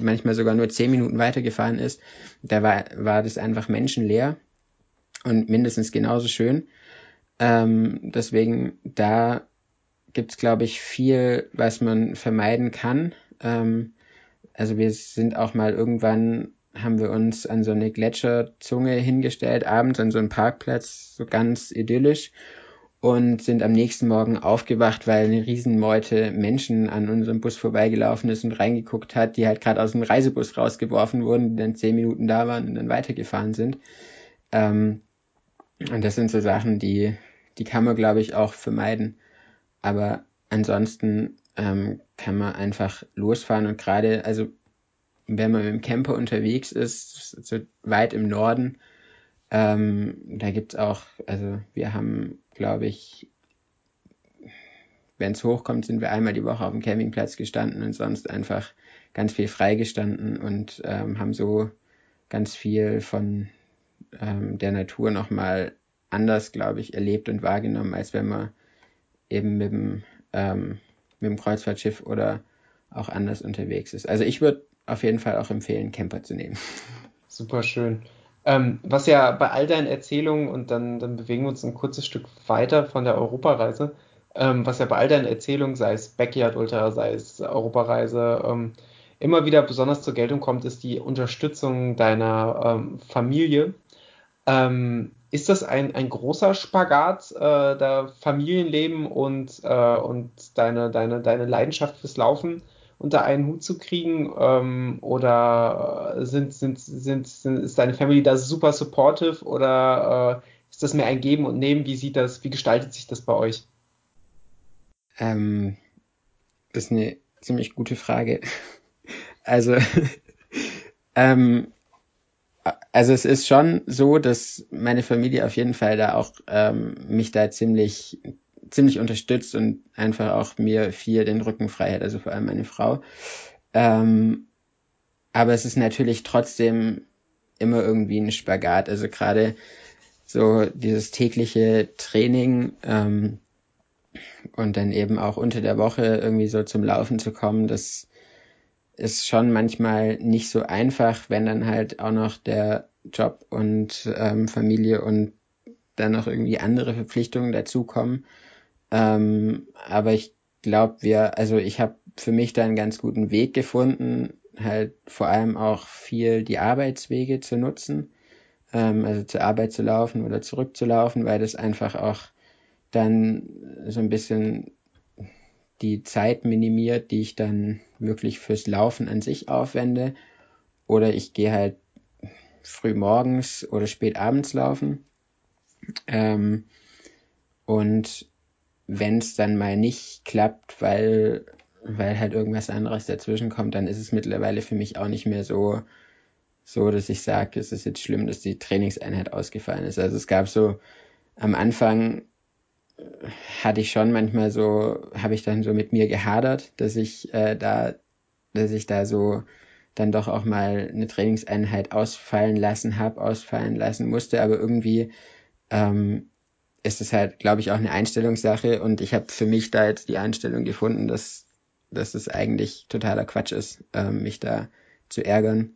Speaker 3: manchmal sogar nur zehn Minuten weiter gefahren ist, da war, war das einfach menschenleer und mindestens genauso schön. Ähm, deswegen, da gibt's glaube ich, viel, was man vermeiden kann. Ähm, also wir sind auch mal irgendwann, haben wir uns an so eine Gletscherzunge hingestellt, abends an so einen Parkplatz, so ganz idyllisch und sind am nächsten Morgen aufgewacht, weil eine Riesenmeute Menschen an unserem Bus vorbeigelaufen ist und reingeguckt hat, die halt gerade aus dem Reisebus rausgeworfen wurden, die dann zehn Minuten da waren und dann weitergefahren sind. Ähm, und das sind so Sachen, die, die kann man, glaube ich, auch vermeiden. Aber ansonsten ähm, kann man einfach losfahren und gerade, also wenn man mit dem Camper unterwegs ist, so weit im Norden, ähm, da gibt's auch, also wir haben, glaube ich, wenn es hochkommt, sind wir einmal die Woche auf dem Campingplatz gestanden und sonst einfach ganz viel freigestanden und ähm, haben so ganz viel von ähm, der Natur nochmal anders, glaube ich, erlebt und wahrgenommen, als wenn man eben mit dem, ähm, mit dem Kreuzfahrtschiff oder auch anders unterwegs ist. Also ich würde auf jeden Fall auch empfehlen, Camper zu nehmen.
Speaker 1: Super schön. Ähm, was ja bei all deinen Erzählungen, und dann, dann bewegen wir uns ein kurzes Stück weiter von der Europareise, ähm, was ja bei all deinen Erzählungen, sei es Backyard Ultra, sei es Europareise, ähm, immer wieder besonders zur Geltung kommt, ist die Unterstützung deiner ähm, Familie. Ähm, ist das ein, ein großer Spagat, äh, da Familienleben und, äh, und deine, deine, deine Leidenschaft fürs Laufen? Unter einen Hut zu kriegen? Ähm, oder sind, sind, sind, sind, ist deine Family da super supportive oder äh, ist das mehr ein Geben und Nehmen? Wie sieht das, wie gestaltet sich das bei euch?
Speaker 3: Ähm, das ist eine ziemlich gute Frage. Also, ähm, also es ist schon so, dass meine Familie auf jeden Fall da auch ähm, mich da ziemlich ziemlich unterstützt und einfach auch mir viel den Rücken frei hält, also vor allem meine Frau. Ähm, aber es ist natürlich trotzdem immer irgendwie ein Spagat. Also gerade so dieses tägliche Training ähm, und dann eben auch unter der Woche irgendwie so zum Laufen zu kommen, das ist schon manchmal nicht so einfach, wenn dann halt auch noch der Job und ähm, Familie und dann noch irgendwie andere Verpflichtungen dazukommen. Ähm, aber ich glaube, wir, also ich habe für mich da einen ganz guten Weg gefunden, halt vor allem auch viel die Arbeitswege zu nutzen. ähm, also zur Arbeit zu laufen oder zurückzulaufen, weil das einfach auch dann so ein bisschen die Zeit minimiert, die ich dann wirklich fürs Laufen an sich aufwende. Oder ich gehe halt früh morgens oder spät abends laufen. Ähm, und wenn es dann mal nicht klappt, weil, weil halt irgendwas anderes dazwischen kommt, dann ist es mittlerweile für mich auch nicht mehr so, so, dass ich sage, es ist jetzt schlimm, dass die Trainingseinheit ausgefallen ist. Also es gab so am Anfang hatte ich schon manchmal so, habe ich dann so mit mir gehadert, dass ich äh, da, dass ich da so dann doch auch mal eine Trainingseinheit ausfallen lassen habe, ausfallen lassen musste, aber irgendwie ähm, ist es halt, glaube ich, auch eine Einstellungssache und ich habe für mich da jetzt die Einstellung gefunden, dass, dass es eigentlich totaler Quatsch ist, ähm, mich da zu ärgern,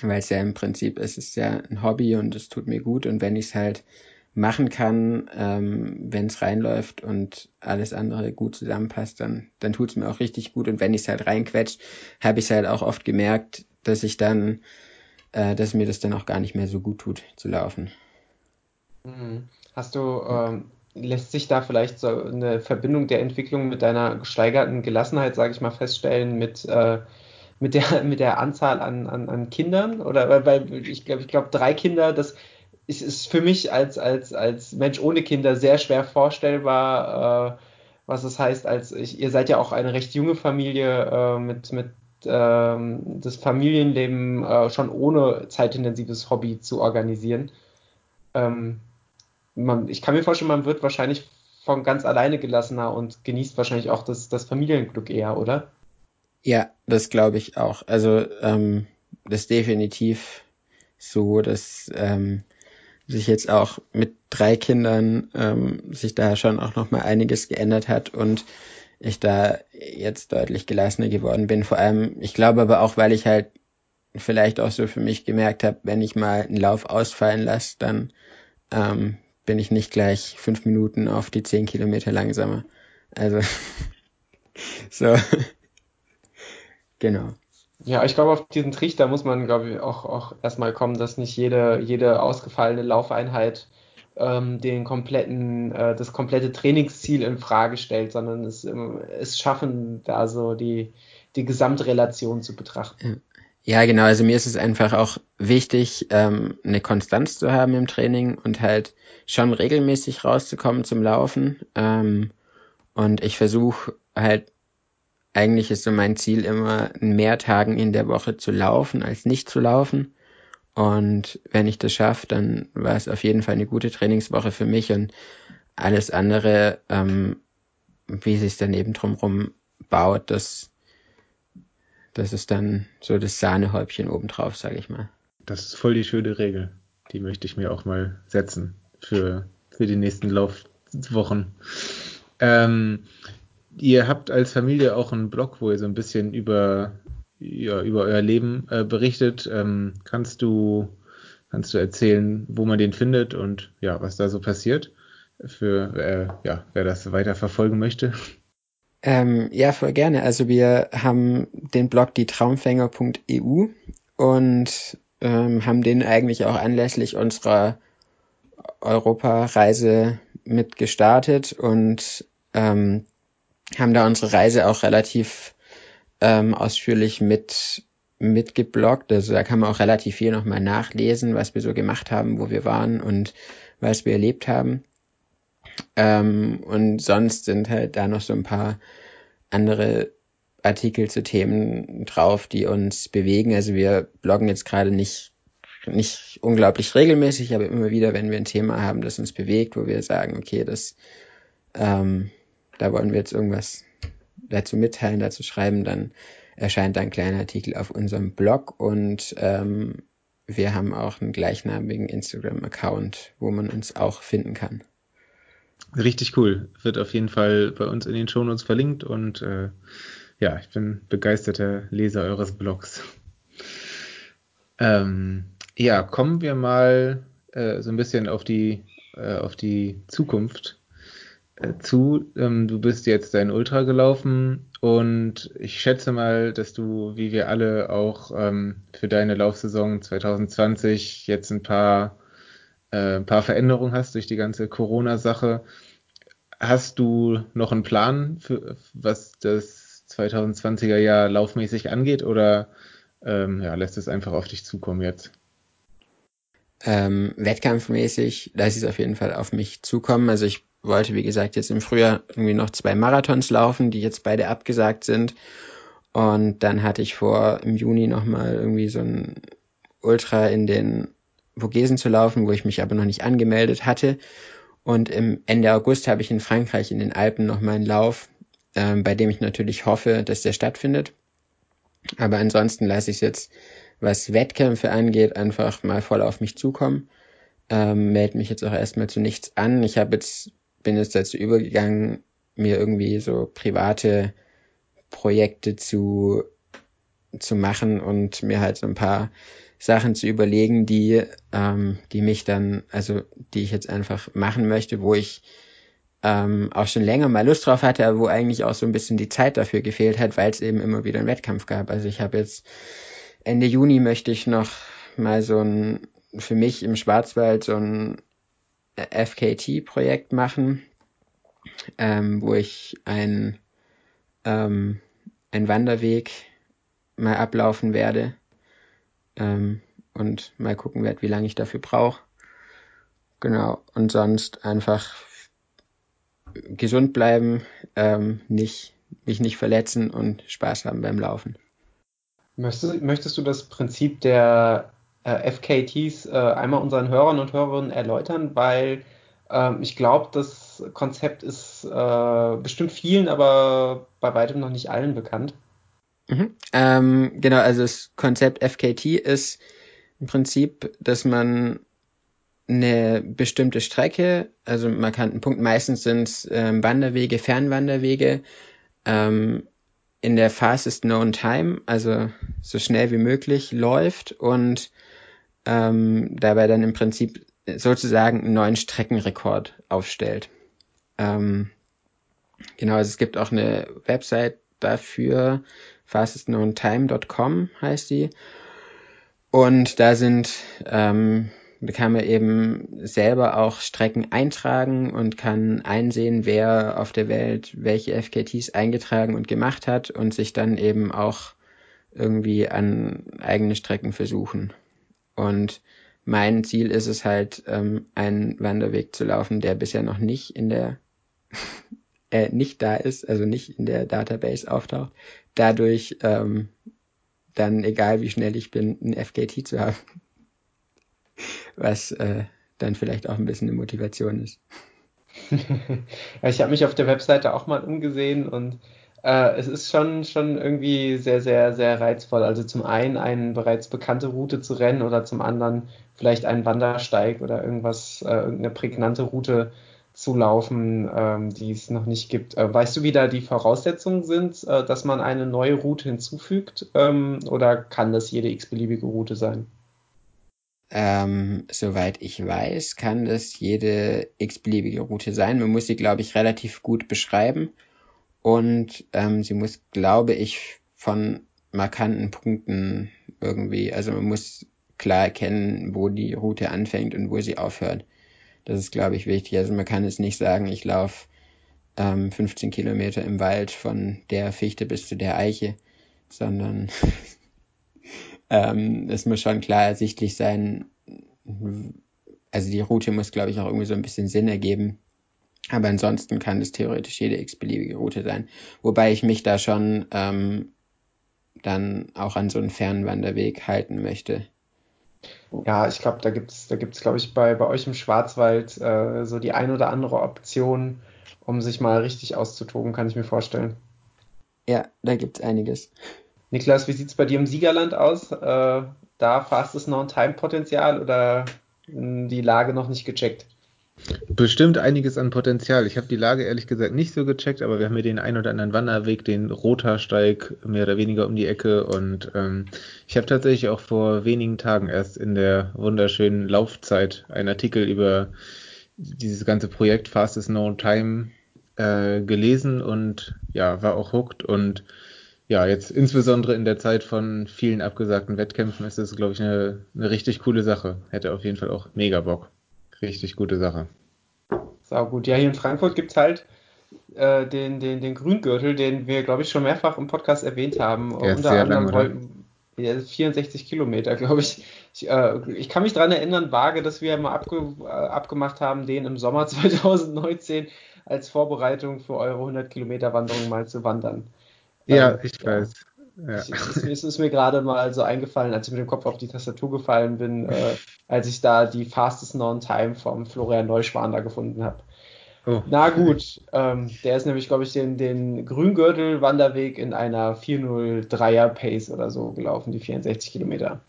Speaker 3: weil es ja im Prinzip es ist ja ein Hobby und es tut mir gut und wenn ich es halt machen kann, ähm, wenn es reinläuft und alles andere gut zusammenpasst, dann, dann tut es mir auch richtig gut. Und wenn ich es halt reinquetscht, habe ich es halt auch oft gemerkt, dass ich dann, äh, dass mir das dann auch gar nicht mehr so gut tut zu laufen.
Speaker 1: Mhm. Hast du, ähm, lässt sich da vielleicht so eine Verbindung der Entwicklung mit deiner gesteigerten Gelassenheit, sage ich mal, feststellen, mit, äh, mit, der, mit der Anzahl an, an, an Kindern? Oder weil ich glaube, ich glaube, drei Kinder, das es ist für mich als, als, als Mensch ohne Kinder sehr schwer vorstellbar, äh, was es heißt, als ich, ihr seid ja auch eine recht junge Familie äh, mit, mit ähm, das Familienleben äh, schon ohne zeitintensives Hobby zu organisieren. Ähm, man, ich kann mir vorstellen, man wird wahrscheinlich von ganz alleine gelassener und genießt wahrscheinlich auch das, das Familienglück eher, oder?
Speaker 3: Ja, das glaube ich auch. Also ähm, das ist definitiv so, dass ähm, sich jetzt auch mit drei Kindern ähm, sich da schon auch noch mal einiges geändert hat und ich da jetzt deutlich gelassener geworden bin. Vor allem, ich glaube aber auch, weil ich halt vielleicht auch so für mich gemerkt habe, wenn ich mal einen Lauf ausfallen lasse, dann ähm, bin ich nicht gleich fünf Minuten auf die zehn Kilometer langsamer. Also so genau.
Speaker 1: Ja, ich glaube, auf diesen Trichter muss man, glaube ich, auch, auch erstmal kommen, dass nicht jede, jede ausgefallene Laufeinheit ähm, den kompletten, äh, das komplette Trainingsziel in Frage stellt, sondern es, es schaffen, da so die, die Gesamtrelation zu betrachten.
Speaker 3: Ja, genau. Also mir ist es einfach auch wichtig, ähm, eine Konstanz zu haben im Training und halt schon regelmäßig rauszukommen zum Laufen. Ähm, und ich versuche halt eigentlich ist so mein Ziel immer, mehr Tagen in der Woche zu laufen, als nicht zu laufen. Und wenn ich das schaffe, dann war es auf jeden Fall eine gute Trainingswoche für mich und alles andere, ähm, wie sich dann eben drumherum baut, das, das ist dann so das Sahnehäubchen obendrauf, sage ich mal.
Speaker 2: Das ist voll die schöne Regel. Die möchte ich mir auch mal setzen für, für die nächsten Laufwochen. Ähm, ihr habt als Familie auch einen Blog, wo ihr so ein bisschen über, ja, über euer Leben äh, berichtet. Ähm, kannst du, kannst du erzählen, wo man den findet und ja, was da so passiert? Für äh, ja, wer das weiter verfolgen möchte.
Speaker 3: Ähm, ja, voll gerne. Also wir haben den Blog dietraumfänger.eu und ähm, haben den eigentlich auch anlässlich unserer Europareise mit gestartet und ähm, haben da unsere Reise auch relativ ähm, ausführlich mit mitgebloggt. Also da kann man auch relativ viel nochmal nachlesen, was wir so gemacht haben, wo wir waren und was wir erlebt haben. Ähm, und sonst sind halt da noch so ein paar andere Artikel zu Themen drauf, die uns bewegen. Also wir bloggen jetzt gerade nicht nicht unglaublich regelmäßig, aber immer wieder, wenn wir ein Thema haben, das uns bewegt, wo wir sagen, okay, das ähm, da wollen wir jetzt irgendwas dazu mitteilen, dazu schreiben, dann erscheint ein kleiner Artikel auf unserem Blog und ähm, wir haben auch einen gleichnamigen Instagram-Account, wo man uns auch finden kann.
Speaker 2: Richtig cool. Wird auf jeden Fall bei uns in den Shownotes verlinkt und äh, ja, ich bin begeisterter Leser eures Blogs. Ähm, ja, kommen wir mal äh, so ein bisschen auf die, äh, auf die Zukunft äh, zu. Ähm, du bist jetzt dein Ultra gelaufen und ich schätze mal, dass du, wie wir alle, auch ähm, für deine Laufsaison 2020 jetzt ein paar, äh, ein paar Veränderungen hast durch die ganze Corona-Sache. Hast du noch einen Plan, für, was das 2020er Jahr laufmäßig angeht oder ähm, ja, lässt es einfach auf dich zukommen jetzt?
Speaker 3: Ähm, wettkampfmäßig ich es auf jeden Fall auf mich zukommen. Also ich wollte, wie gesagt, jetzt im Frühjahr irgendwie noch zwei Marathons laufen, die jetzt beide abgesagt sind. Und dann hatte ich vor, im Juni nochmal irgendwie so ein Ultra in den Vogesen zu laufen, wo ich mich aber noch nicht angemeldet hatte. Und im Ende August habe ich in Frankreich in den Alpen nochmal einen Lauf, ähm, bei dem ich natürlich hoffe, dass der stattfindet. Aber ansonsten lasse ich es jetzt, was Wettkämpfe angeht, einfach mal voll auf mich zukommen. Ähm, melde mich jetzt auch erstmal zu nichts an. Ich habe jetzt bin jetzt dazu übergegangen, mir irgendwie so private Projekte zu, zu machen und mir halt so ein paar Sachen zu überlegen, die, ähm, die mich dann, also die ich jetzt einfach machen möchte, wo ich ähm, auch schon länger mal Lust drauf hatte, aber wo eigentlich auch so ein bisschen die Zeit dafür gefehlt hat, weil es eben immer wieder einen Wettkampf gab. Also ich habe jetzt Ende Juni möchte ich noch mal so ein für mich im Schwarzwald so ein FKT-Projekt machen, ähm, wo ich ein, ähm, ein Wanderweg mal ablaufen werde ähm, und mal gucken werde, wie lange ich dafür brauche. Genau, und sonst einfach gesund bleiben, ähm, nicht, mich nicht verletzen und Spaß haben beim Laufen.
Speaker 1: Möchtest, möchtest du das Prinzip der äh, FKTs äh, einmal unseren Hörern und Hörerinnen erläutern, weil ähm, ich glaube, das Konzept ist äh, bestimmt vielen, aber bei weitem noch nicht allen bekannt.
Speaker 3: Mhm. Ähm, genau, also das Konzept FKT ist im Prinzip, dass man eine bestimmte Strecke, also man kann einen Punkt, meistens sind es ähm, Wanderwege, Fernwanderwege, ähm, in der fastest known time, also so schnell wie möglich läuft und ähm, dabei dann im Prinzip sozusagen einen neuen Streckenrekord aufstellt. Ähm, genau, also es gibt auch eine Website dafür, fastestknowntime.com heißt die. Und da sind, ähm, da kann man eben selber auch Strecken eintragen und kann einsehen, wer auf der Welt welche FKTs eingetragen und gemacht hat und sich dann eben auch irgendwie an eigene Strecken versuchen. Und mein Ziel ist es halt, ähm, einen Wanderweg zu laufen, der bisher noch nicht in der äh, nicht da ist, also nicht in der Database auftaucht. Dadurch ähm, dann, egal wie schnell ich bin, ein FKT zu haben. Was äh, dann vielleicht auch ein bisschen eine Motivation ist.
Speaker 1: ich habe mich auf der Webseite auch mal umgesehen und äh, es ist schon, schon irgendwie sehr, sehr, sehr reizvoll. Also zum einen eine bereits bekannte Route zu rennen oder zum anderen vielleicht einen Wandersteig oder irgendwas, äh, irgendeine prägnante Route zu laufen, ähm, die es noch nicht gibt. Äh, weißt du, wie da die Voraussetzungen sind, äh, dass man eine neue Route hinzufügt? Ähm, oder kann das jede x-beliebige Route sein?
Speaker 3: Ähm, soweit ich weiß, kann das jede x-beliebige Route sein. Man muss sie, glaube ich, relativ gut beschreiben und ähm, sie muss, glaube ich, von markanten Punkten irgendwie, also man muss klar erkennen, wo die Route anfängt und wo sie aufhört. Das ist, glaube ich, wichtig. Also man kann jetzt nicht sagen, ich laufe ähm, 15 Kilometer im Wald von der Fichte bis zu der Eiche, sondern ähm, es muss schon klar ersichtlich sein. Also die Route muss, glaube ich, auch irgendwie so ein bisschen Sinn ergeben. Aber ansonsten kann es theoretisch jede x-beliebige Route sein. Wobei ich mich da schon ähm, dann auch an so einen Fernwanderweg halten möchte.
Speaker 1: Ja, ich glaube, da gibt es, da gibt's, glaube ich, bei, bei euch im Schwarzwald äh, so die ein oder andere Option, um sich mal richtig auszutoben, kann ich mir vorstellen.
Speaker 3: Ja, da gibt es einiges.
Speaker 1: Niklas, wie sieht es bei dir im Siegerland aus? Äh, da fastest noch ein Time-Potenzial oder die Lage noch nicht gecheckt?
Speaker 2: Bestimmt einiges an Potenzial. Ich habe die Lage ehrlich gesagt nicht so gecheckt, aber wir haben hier den ein oder anderen Wanderweg, den Rotersteig mehr oder weniger um die Ecke und ähm, ich habe tatsächlich auch vor wenigen Tagen erst in der wunderschönen Laufzeit einen Artikel über dieses ganze Projekt Fastest No Time äh, gelesen und ja, war auch hooked und ja, jetzt insbesondere in der Zeit von vielen abgesagten Wettkämpfen ist es, glaube ich, eine, eine richtig coole Sache. Hätte auf jeden Fall auch mega Bock. Richtig gute Sache.
Speaker 1: Sau gut. Ja, hier in Frankfurt gibt es halt äh, den, den, den Grüngürtel, den wir, glaube ich, schon mehrfach im Podcast erwähnt haben.
Speaker 2: Der Unter anderem wollten,
Speaker 1: ja, 64 Kilometer, glaube ich. Ich, äh, ich, kann mich daran erinnern, vage, dass wir mal abge, äh, abgemacht haben, den im Sommer 2019 als Vorbereitung für eure 100 Kilometer Wanderung mal zu wandern.
Speaker 2: Ja, ähm, ich weiß. Ja.
Speaker 1: Ich, es, ist mir gerade mal so eingefallen, als ich mit dem Kopf auf die Tastatur gefallen bin, äh, als ich da die Fastest Known Time vom Florian Neuschwan da gefunden habe. Oh. Na gut, ähm, der ist nämlich, glaube ich, den, den Grüngürtel-Wanderweg in einer 403er Pace oder so gelaufen, die 64 Kilometer.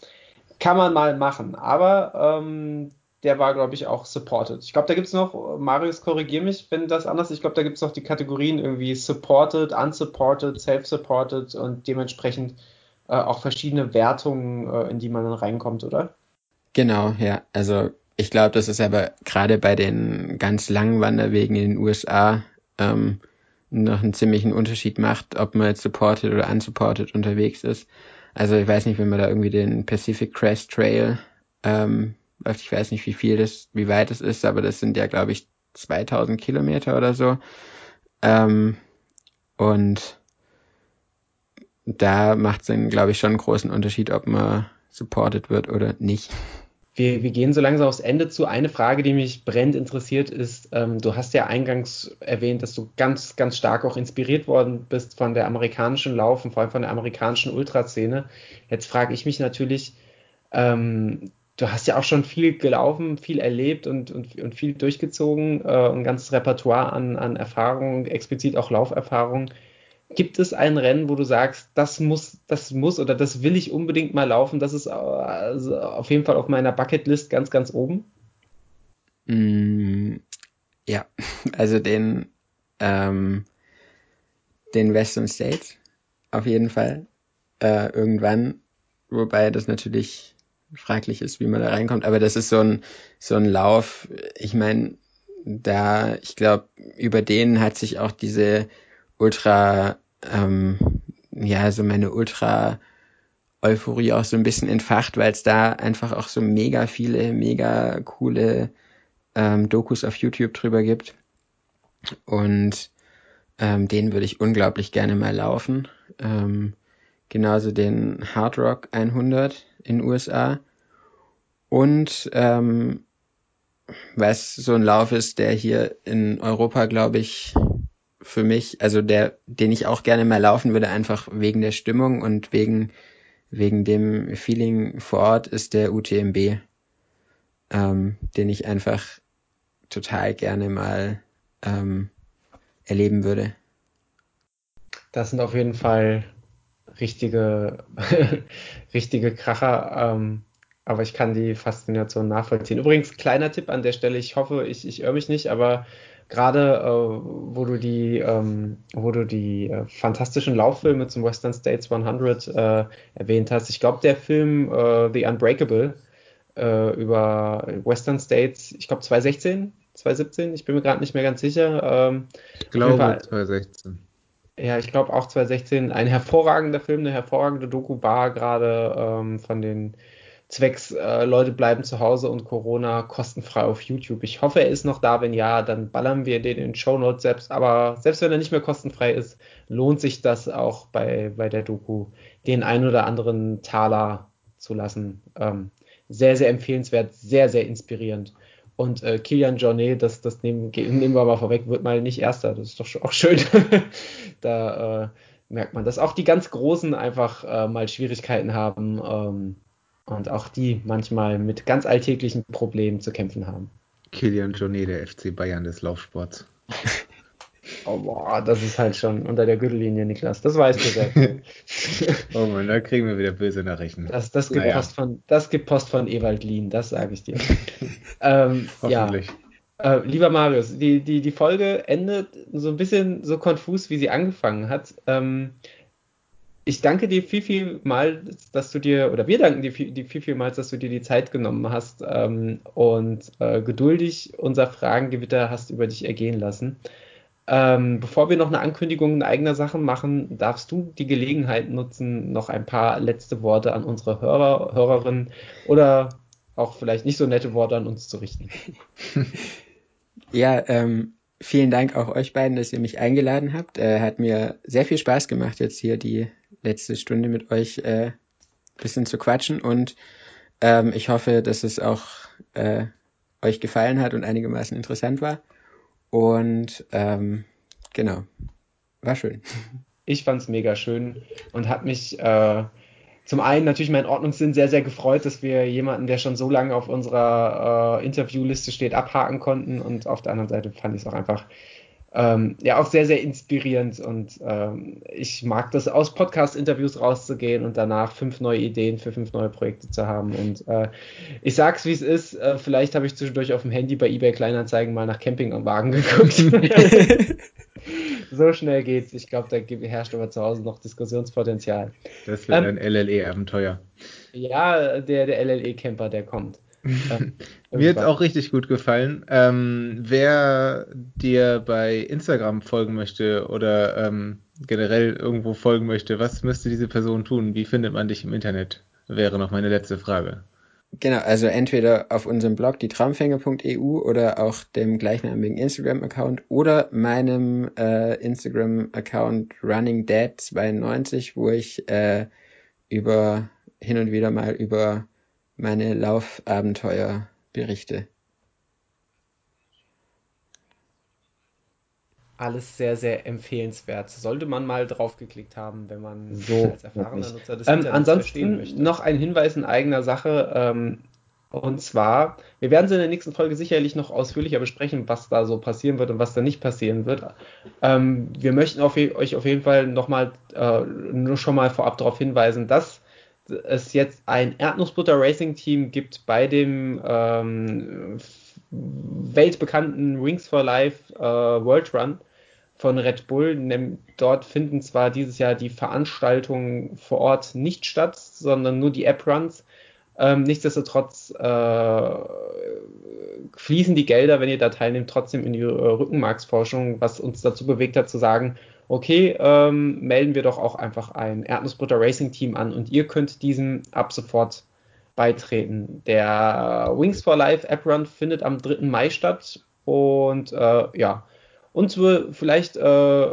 Speaker 1: Kann man mal machen, aber ähm, der war, glaube ich, auch supported. Ich glaube, da gibt es noch, Marius, korrigier mich, wenn das anders ist. Ich glaube, da gibt es noch die Kategorien irgendwie supported, unsupported, self-supported und dementsprechend äh, auch verschiedene Wertungen, äh, in die man dann reinkommt, oder?
Speaker 3: Genau, ja. Also ich glaube, das ist aber gerade bei den ganz langen Wanderwegen in den USA ähm, noch einen ziemlichen Unterschied macht, ob man jetzt supported oder unsupported unterwegs ist. Also ich weiß nicht, wenn man da irgendwie den Pacific Crest Trail ähm, läuft. Ich weiß nicht, wie viel das, wie weit es ist, aber das sind ja, glaube ich, 2000 Kilometer oder so. Ähm, und da macht es dann, glaube ich, schon einen großen Unterschied, ob man supported wird oder nicht.
Speaker 1: Wir, wir gehen so langsam aufs Ende zu. Eine Frage, die mich brennend interessiert, ist, ähm, du hast ja eingangs erwähnt, dass du ganz, ganz stark auch inspiriert worden bist von der amerikanischen Laufen, vor allem von der amerikanischen Ultraszene. Jetzt frage ich mich natürlich, ähm, du hast ja auch schon viel gelaufen, viel erlebt und, und, und viel durchgezogen, äh, ein ganzes Repertoire an, an Erfahrungen, explizit auch Lauferfahrungen. Gibt es ein Rennen, wo du sagst, das muss, das muss oder das will ich unbedingt mal laufen? Das ist also auf jeden Fall auf meiner Bucketlist ganz, ganz oben.
Speaker 3: Mm, ja, also den, ähm, den Western States auf jeden Fall äh, irgendwann, wobei das natürlich fraglich ist, wie man da reinkommt. Aber das ist so ein, so ein Lauf. Ich meine, da, ich glaube, über den hat sich auch diese Ultra, ähm, ja, so meine Ultra Euphorie auch so ein bisschen entfacht, weil es da einfach auch so mega viele, mega coole ähm, Dokus auf YouTube drüber gibt. Und ähm, den würde ich unglaublich gerne mal laufen. Ähm, genauso den Hard Rock 100 in USA. Und ähm, was so ein Lauf ist, der hier in Europa, glaube ich, für mich, also der, den ich auch gerne mal laufen würde, einfach wegen der Stimmung und wegen, wegen dem Feeling vor Ort, ist der UTMB, ähm, den ich einfach total gerne mal ähm, erleben würde.
Speaker 1: Das sind auf jeden Fall richtige, richtige Kracher. Ähm, aber ich kann die Faszination nachvollziehen. Übrigens, kleiner Tipp an der Stelle, ich hoffe, ich, ich irre mich nicht, aber gerade äh, wo du die, ähm, wo du die äh, fantastischen Lauffilme zum Western States 100 äh, erwähnt hast, ich glaube, der Film äh, The Unbreakable äh, über Western States, ich glaube 2016, 2017, ich bin mir gerade nicht mehr ganz sicher. Ähm,
Speaker 2: ich glaube Fall, 2016.
Speaker 1: Ja, ich glaube auch 2016. Ein hervorragender Film, eine hervorragende Doku war gerade ähm, von den zwecks äh, Leute bleiben zu Hause und Corona kostenfrei auf YouTube. Ich hoffe, er ist noch da. Wenn ja, dann ballern wir den in Show Notes selbst. Aber selbst wenn er nicht mehr kostenfrei ist, lohnt sich das auch bei, bei der Doku, den ein oder anderen Taler zu lassen. Ähm, sehr, sehr empfehlenswert, sehr, sehr inspirierend. Und äh, Kilian Jornet, das, das nehmen, nehmen wir mal vorweg, wird mal nicht Erster. Das ist doch auch schön. da äh, merkt man, dass auch die ganz Großen einfach äh, mal Schwierigkeiten haben. Ähm, und auch die manchmal mit ganz alltäglichen Problemen zu kämpfen haben.
Speaker 2: Kilian Jornet, der FC Bayern des Laufsports.
Speaker 1: Oh, boah, das ist halt schon unter der Gürtellinie, Niklas. Das weißt du selbst.
Speaker 2: oh Mann, da kriegen wir wieder böse Nachrichten.
Speaker 1: Das, das, gibt, naja. Post von, das gibt Post von Ewald Lien, das sage ich dir. ähm, Hoffentlich. Ja. Äh, lieber Marius, die, die, die Folge endet so ein bisschen so konfus, wie sie angefangen hat. Ähm, ich danke dir viel, viel mal, dass du dir, oder wir danken dir viel, viel, viel mal, dass du dir die Zeit genommen hast ähm, und äh, geduldig unser Fragengewitter hast über dich ergehen lassen. Ähm, bevor wir noch eine Ankündigung in eigener Sache machen, darfst du die Gelegenheit nutzen, noch ein paar letzte Worte an unsere Hörer, Hörerinnen oder auch vielleicht nicht so nette Worte an uns zu richten.
Speaker 3: Ja, ähm, vielen Dank auch euch beiden, dass ihr mich eingeladen habt. Äh, hat mir sehr viel Spaß gemacht, jetzt hier die letzte Stunde mit euch äh, bisschen zu quatschen und ähm, ich hoffe, dass es auch äh, euch gefallen hat und einigermaßen interessant war. Und ähm, genau, war schön.
Speaker 1: Ich fand es mega schön und hat mich äh, zum einen natürlich mein Ordnungssinn sehr, sehr gefreut, dass wir jemanden, der schon so lange auf unserer äh, Interviewliste steht, abhaken konnten. Und auf der anderen Seite fand ich es auch einfach ähm, ja auch sehr, sehr inspirierend. Und ähm, ich mag das, aus Podcast-Interviews rauszugehen und danach fünf neue Ideen für fünf neue Projekte zu haben. Und äh, ich sag's, wie es ist. Äh, vielleicht habe ich zwischendurch auf dem Handy bei eBay Kleinanzeigen mal nach Campingwagen geguckt. so schnell geht's. Ich glaube, da herrscht aber zu Hause noch Diskussionspotenzial.
Speaker 2: Das wird ähm, ein LLE-Abenteuer.
Speaker 1: Ja, der, der LLE-Camper, der kommt.
Speaker 2: Mir hat auch richtig gut gefallen. Ähm, wer dir bei Instagram folgen möchte oder ähm, generell irgendwo folgen möchte, was müsste diese Person tun? Wie findet man dich im Internet? Wäre noch meine letzte Frage.
Speaker 3: Genau, also entweder auf unserem Blog die Traumfänger.eu oder auch dem gleichnamigen Instagram-Account oder meinem äh, Instagram-Account RunningDad92, wo ich äh, über hin und wieder mal über meine Laufabenteuer berichte.
Speaker 1: alles sehr, sehr empfehlenswert. Sollte man mal draufgeklickt haben, wenn man so als erfahrener Nutzer des ähm, Ansonsten noch ein Hinweis in eigener Sache. Ähm, und zwar, wir werden es in der nächsten Folge sicherlich noch ausführlicher besprechen, was da so passieren wird und was da nicht passieren wird. Ähm, wir möchten auf, euch auf jeden Fall nochmal äh, nur schon mal vorab darauf hinweisen, dass es jetzt ein Erdnussbutter Racing Team gibt bei dem ähm, weltbekannten Rings for Life äh, World Run von Red Bull. Dort finden zwar dieses Jahr die Veranstaltungen vor Ort nicht statt, sondern nur die App-Runs. Ähm, nichtsdestotrotz äh, fließen die Gelder, wenn ihr da teilnehmt, trotzdem in die äh, Rückenmarksforschung, was uns dazu bewegt hat zu sagen, okay, ähm, melden wir doch auch einfach ein Erdnussbutter Racing Team an und ihr könnt diesem ab sofort beitreten. Der Wings for Life App Run findet am 3. Mai statt und äh, ja, und vielleicht äh,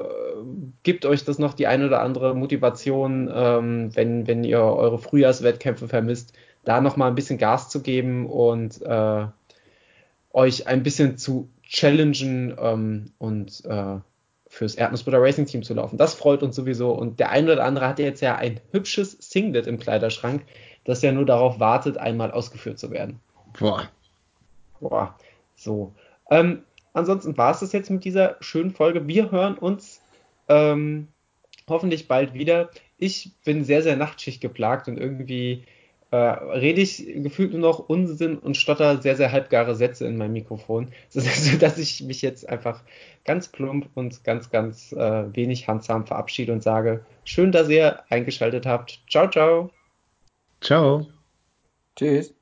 Speaker 1: gibt euch das noch die eine oder andere Motivation, ähm, wenn, wenn ihr eure Frühjahrswettkämpfe vermisst, da nochmal ein bisschen Gas zu geben und äh, euch ein bisschen zu challengen ähm, und äh, fürs Erdnussbutter Racing Team zu laufen. Das freut uns sowieso. Und der eine oder andere hat jetzt ja ein hübsches Singlet im Kleiderschrank das ja nur darauf wartet, einmal ausgeführt zu werden.
Speaker 2: Boah.
Speaker 1: Boah. So. Ähm, ansonsten war es das jetzt mit dieser schönen Folge. Wir hören uns ähm, hoffentlich bald wieder. Ich bin sehr, sehr Nachtschicht geplagt und irgendwie äh, rede ich gefühlt nur noch Unsinn und stotter sehr, sehr halbgare Sätze in meinem Mikrofon, sodass ich mich jetzt einfach ganz plump und ganz, ganz äh, wenig handsam verabschiede und sage, schön, dass ihr eingeschaltet habt. Ciao, ciao.
Speaker 2: Ciao.
Speaker 3: Tschüss.